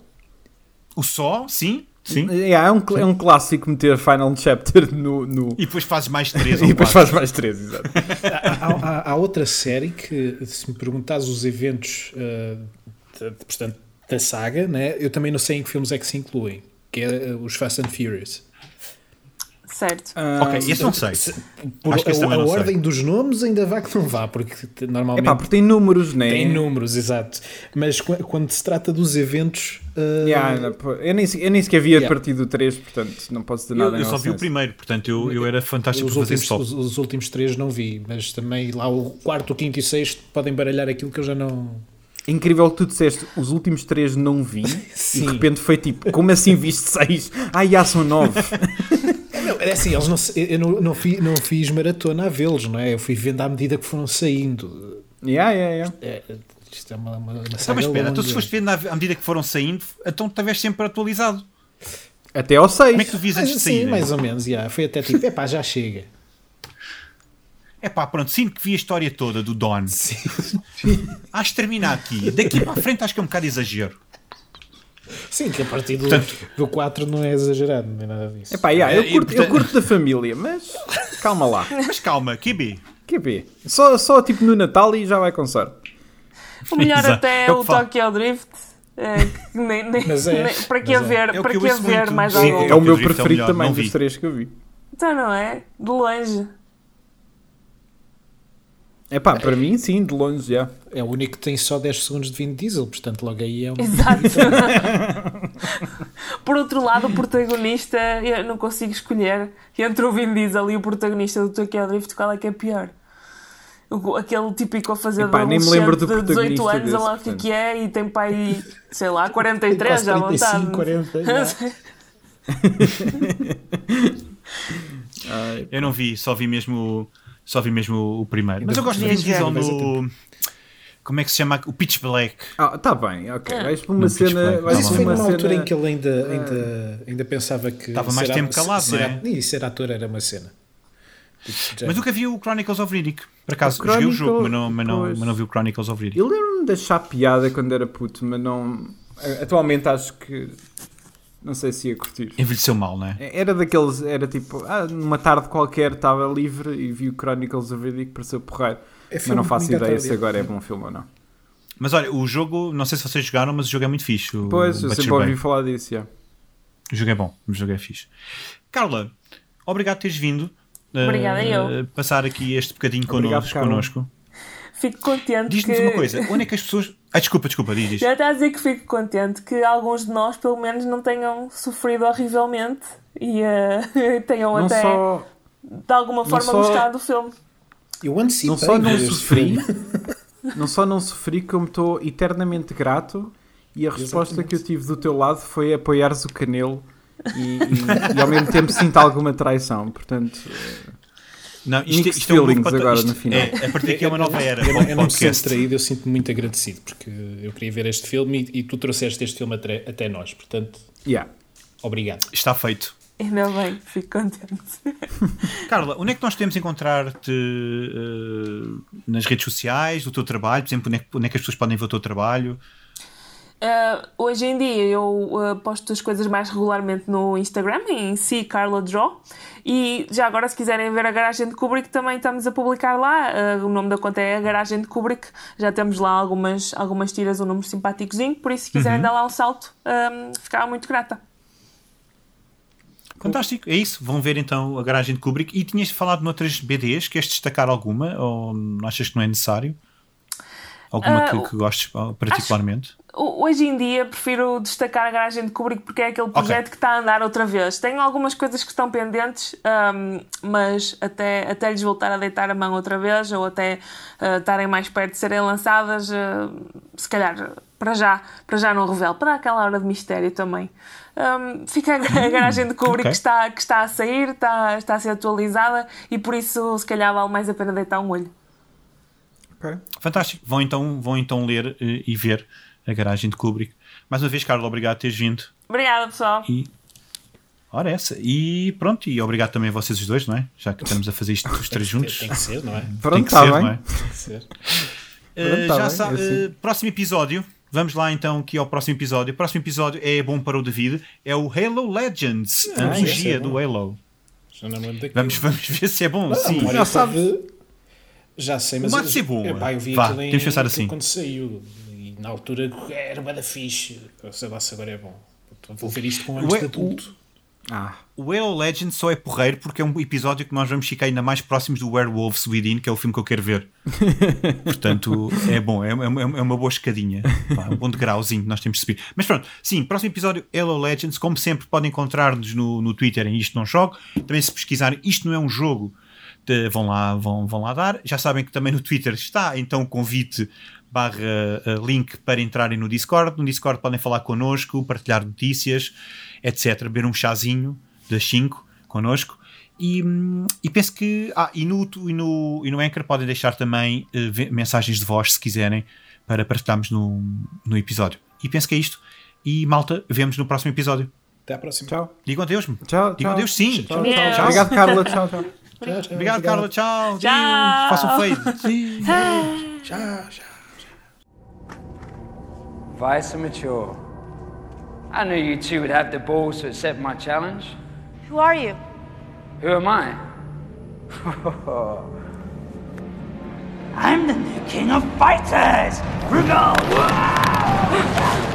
O Só, sim, sim. yeah, é, um, é um clássico meter Final Chapter no... no... E depois fazes mais três E depois quatro. faz mais três, exato. Há, há- há outra série que, se me perguntares os eventos, eh, de- portanto, da saga, né, eu também não sei em que filmes é que se incluem, que é eh, os Fast and Furious. Certo. Ah, Ok, esse não sei. Se- Por, Acho que a, a não sei. ordem dos nomes ainda vá que não vá, porque te- normalmente Epá, porque tem números, né? tem números, exato. Mas qu- quando se trata dos eventos, eh, Yeah, eu, nem, se- eu nem sequer vi a Yeah. partir do 3, portanto não posso dizer Eu, nada. em eu só vi o isso. primeiro, portanto eu, eu era fantástico os, para fazer últimos, top. os, os últimos três não vi, mas também lá o quarto, o quinto e o sexto podem baralhar aquilo que eu já não. Incrível que tu disseste, os últimos três não vi e Sim. de repente foi tipo, como assim viste seis? Ah, já são nove. É assim, eles não, eu não, não, fiz, não fiz maratona a vê-los, não é? Eu fui vendo à medida que foram saindo. yeah, yeah, yeah. É, isto é uma, uma, uma saga mas espera, então longa. se foste vendo à, medida que foram saindo, então estavas sempre atualizado. Até ao seis. Como é que tu vias antes de sim, sair? mais ou menos, já. foi até tipo, epá, já chega. É pá, pronto, sinto que vi a história toda do Don. Acho que termina aqui. Daqui para a frente acho que é um bocado exagero. Sim, que a partir do, Portanto- do 4 não é exagerado, não é nada disso. Epá, yeah, eu, É, e, curto, eu curto da família, mas calma lá. Mas calma. Que B? Só, só tipo no Natal e já vai com sorte. O melhor Exato. até É é o. Tokyo Drift. É, nem, nem, Mas é, nem- para que mas haver, É para que eu haver muito. mais Sim, algum? É o meu Drift é o preferido melhor, também dos três que eu vi. Então não é? De longe. É pá, para mim sim, de longe já. É o único que tem só 10 segundos de Vin Diesel, portanto logo aí é um... Exato. Por outro lado, o protagonista, eu não consigo escolher entre o Vin Diesel e o protagonista do Tokyo Drift, qual é que é pior? O- Aquele típico a fazer Epá, de nem me lembro do de 18 protagonista anos, desse, lá o que, portanto. que é, e tem pai, sei lá, 43 Quase já à 35, vontade. 40, já. Ai, Eu não vi, só vi mesmo, só vi mesmo o primeiro. Mas eu gosto ver. Diesel no. Como é que se chama? O Pitch Black. Ah, tá bem, ok. Ah. Vais para uma cena. Mas isso foi uma numa altura cena. em que ele ainda, ainda, ainda pensava que. Estava mais tempo a- calado, ser não é? E ser ator era uma cena. Tipo, Mas nunca vi o Chronicles of Riddick. Por acaso, O joguei o jogo, mas não, mas, não, mas não vi o Chronicles of Riddick. Eu lembro-me de achar piada quando era puto, mas não. Atualmente acho que. Não sei se ia curtir. Envelheceu mal, não é? Era daqueles. Era tipo. Ah, numa tarde qualquer estava livre e vi o Chronicles of Riddick pareceu porreiro. é Mas não faço ideia se agora é bom filme ou não. Mas olha, o jogo, não sei se vocês jogaram, mas o jogo é muito fixe. O Pois, eu Butcher sempre ouvi falar disso, já. O jogo é bom, o jogo é fixe. Carla, obrigado por teres vindo. Obrigada, eh, eu. Passar aqui este bocadinho Obrigado, connosco. Carla. connosco. Fico contente Diz-nos que... uma coisa, onde é que as pessoas. Ah, desculpa, desculpa, diz, diz. Já está a dizer que fico contente que alguns de nós, pelo menos, não tenham sofrido horrivelmente e eh, tenham Não até, só. de alguma forma, só- gostado do filme. Eu antecipei Não só não sofri, não só não sofri, como estou eternamente grato e a resposta que eu tive do teu lado foi apoiares o Canelo e, e- e ao mesmo tempo sinto alguma traição. Portanto, Não, isto, isto é um novo agora isto no final. É, a partir daqui é uma nova era. Eu, não- eu não me sinto traído, eu sinto-me muito agradecido porque eu queria ver este filme e, e tu trouxeste este filme até, até nós, portanto, yeah. obrigado. Está feito. Ainda bem, fico contente. Carla, onde é que nós podemos encontrar-te eh, nas redes sociais, o teu trabalho? Por exemplo, onde é, que, onde é que as pessoas podem ver o teu trabalho? Uh, hoje em dia eu uh, posto as coisas mais regularmente no Instagram, em si Carla Draw. E já agora, se quiserem ver a Garagem de Kubrick, também estamos a publicar lá. Uh, o nome da conta é a Garagem de Kubrick. Já temos lá algumas, algumas tiras, um número simpáticozinho. Por isso, se quiserem dar lá um salto, um, ficava muito grata. Fantástico, é isso. Vão ver então a garagem de Kubrick. E tinhas falado noutras BDs, queres destacar alguma? Ou achas que não é necessário? Alguma Ah, que, que gostes oh, particularmente? O- Hoje em dia prefiro destacar a garagem de Kubrick porque é aquele projeto que está a andar outra vez. Tenho algumas coisas que estão pendentes, ahm, mas até, até lhes voltar a deitar a mão outra vez ou até ah, estarem mais perto de serem lançadas, ah, se calhar para já, para já não revelo, para dar aquela hora de mistério também. Ahm, fica a, garagem de Kubrick ok. que, está, que está a sair, está, está a ser atualizada e por isso se calhar vale mais a pena deitar um olho. Fantástico. Vão então, vão então ler eh, e ver a garagem de Kubrick. Mais uma vez, Carla, obrigado por teres vindo. Obrigada pessoal. E. Ora, essa. E pronto, e obrigado também a vocês os dois, não é? Já que estamos a fazer isto os três juntos. Tem que ser, não é? Tem Pronto, que está ser, bem. não é? Tem que ser. Uh, Pronto, tá já sabe, uh, próximo episódio. Vamos lá então aqui ao próximo episódio. O próximo episódio é bom para o David. É o Halo Legends, a Ah, antologia esse é do. Halo. Vamos, vamos ver se é bom. Não, Sim. olha, já estava- Já sei, mas. De eu- ser bom. Epá, eu vi Vá, aquilo temos de pensar assim. Quando saiu. E na altura era bada fixe. Eu Sei lá se agora é bom. Então, Vou ver isto com anos de adulto. Ah, O Halo Legends só é porreiro porque é um episódio que nós vamos ficar ainda mais próximos do Werewolves Within, que é o filme que eu quero ver. Portanto, é bom, é, uma- é uma boa escadinha. Pá, um bom degrauzinho que nós temos de subir. Mas pronto, sim, próximo episódio Halo Legends. Como sempre, podem encontrar-nos no, no Twitter em Isto Não Jogo. Também, se pesquisarem Isto Não É Um Jogo, vão, lá, vão, vão lá dar. Já sabem que também no Twitter está então o convite barra eh, link para entrarem no Discord. No Discord podem falar connosco, partilhar notícias, etc. Beber um chazinho das 5 connosco. E, hum, e penso que. Ah, e no, e no, e no Anchor podem deixar também ve- mensagens de voz se quiserem para partilharmos no, no episódio. E penso que é isto. E malta, vemos no próximo episódio. Até à próxima. tchau. Digam adeus. Tchau, Digam tchau. adeus, sim. Tchau, Adeus. tchau. Obrigado, Carla. Tchau, tchau. Tchau, tchau, Obrigado, Carla. Tchau. Um tchau. Façam fade. Sim. Tchau, tchau. Vice and mature. I knew you two would have the balls to accept my challenge. Who are you? Who am I? I'm the new king of fighters! Rugal!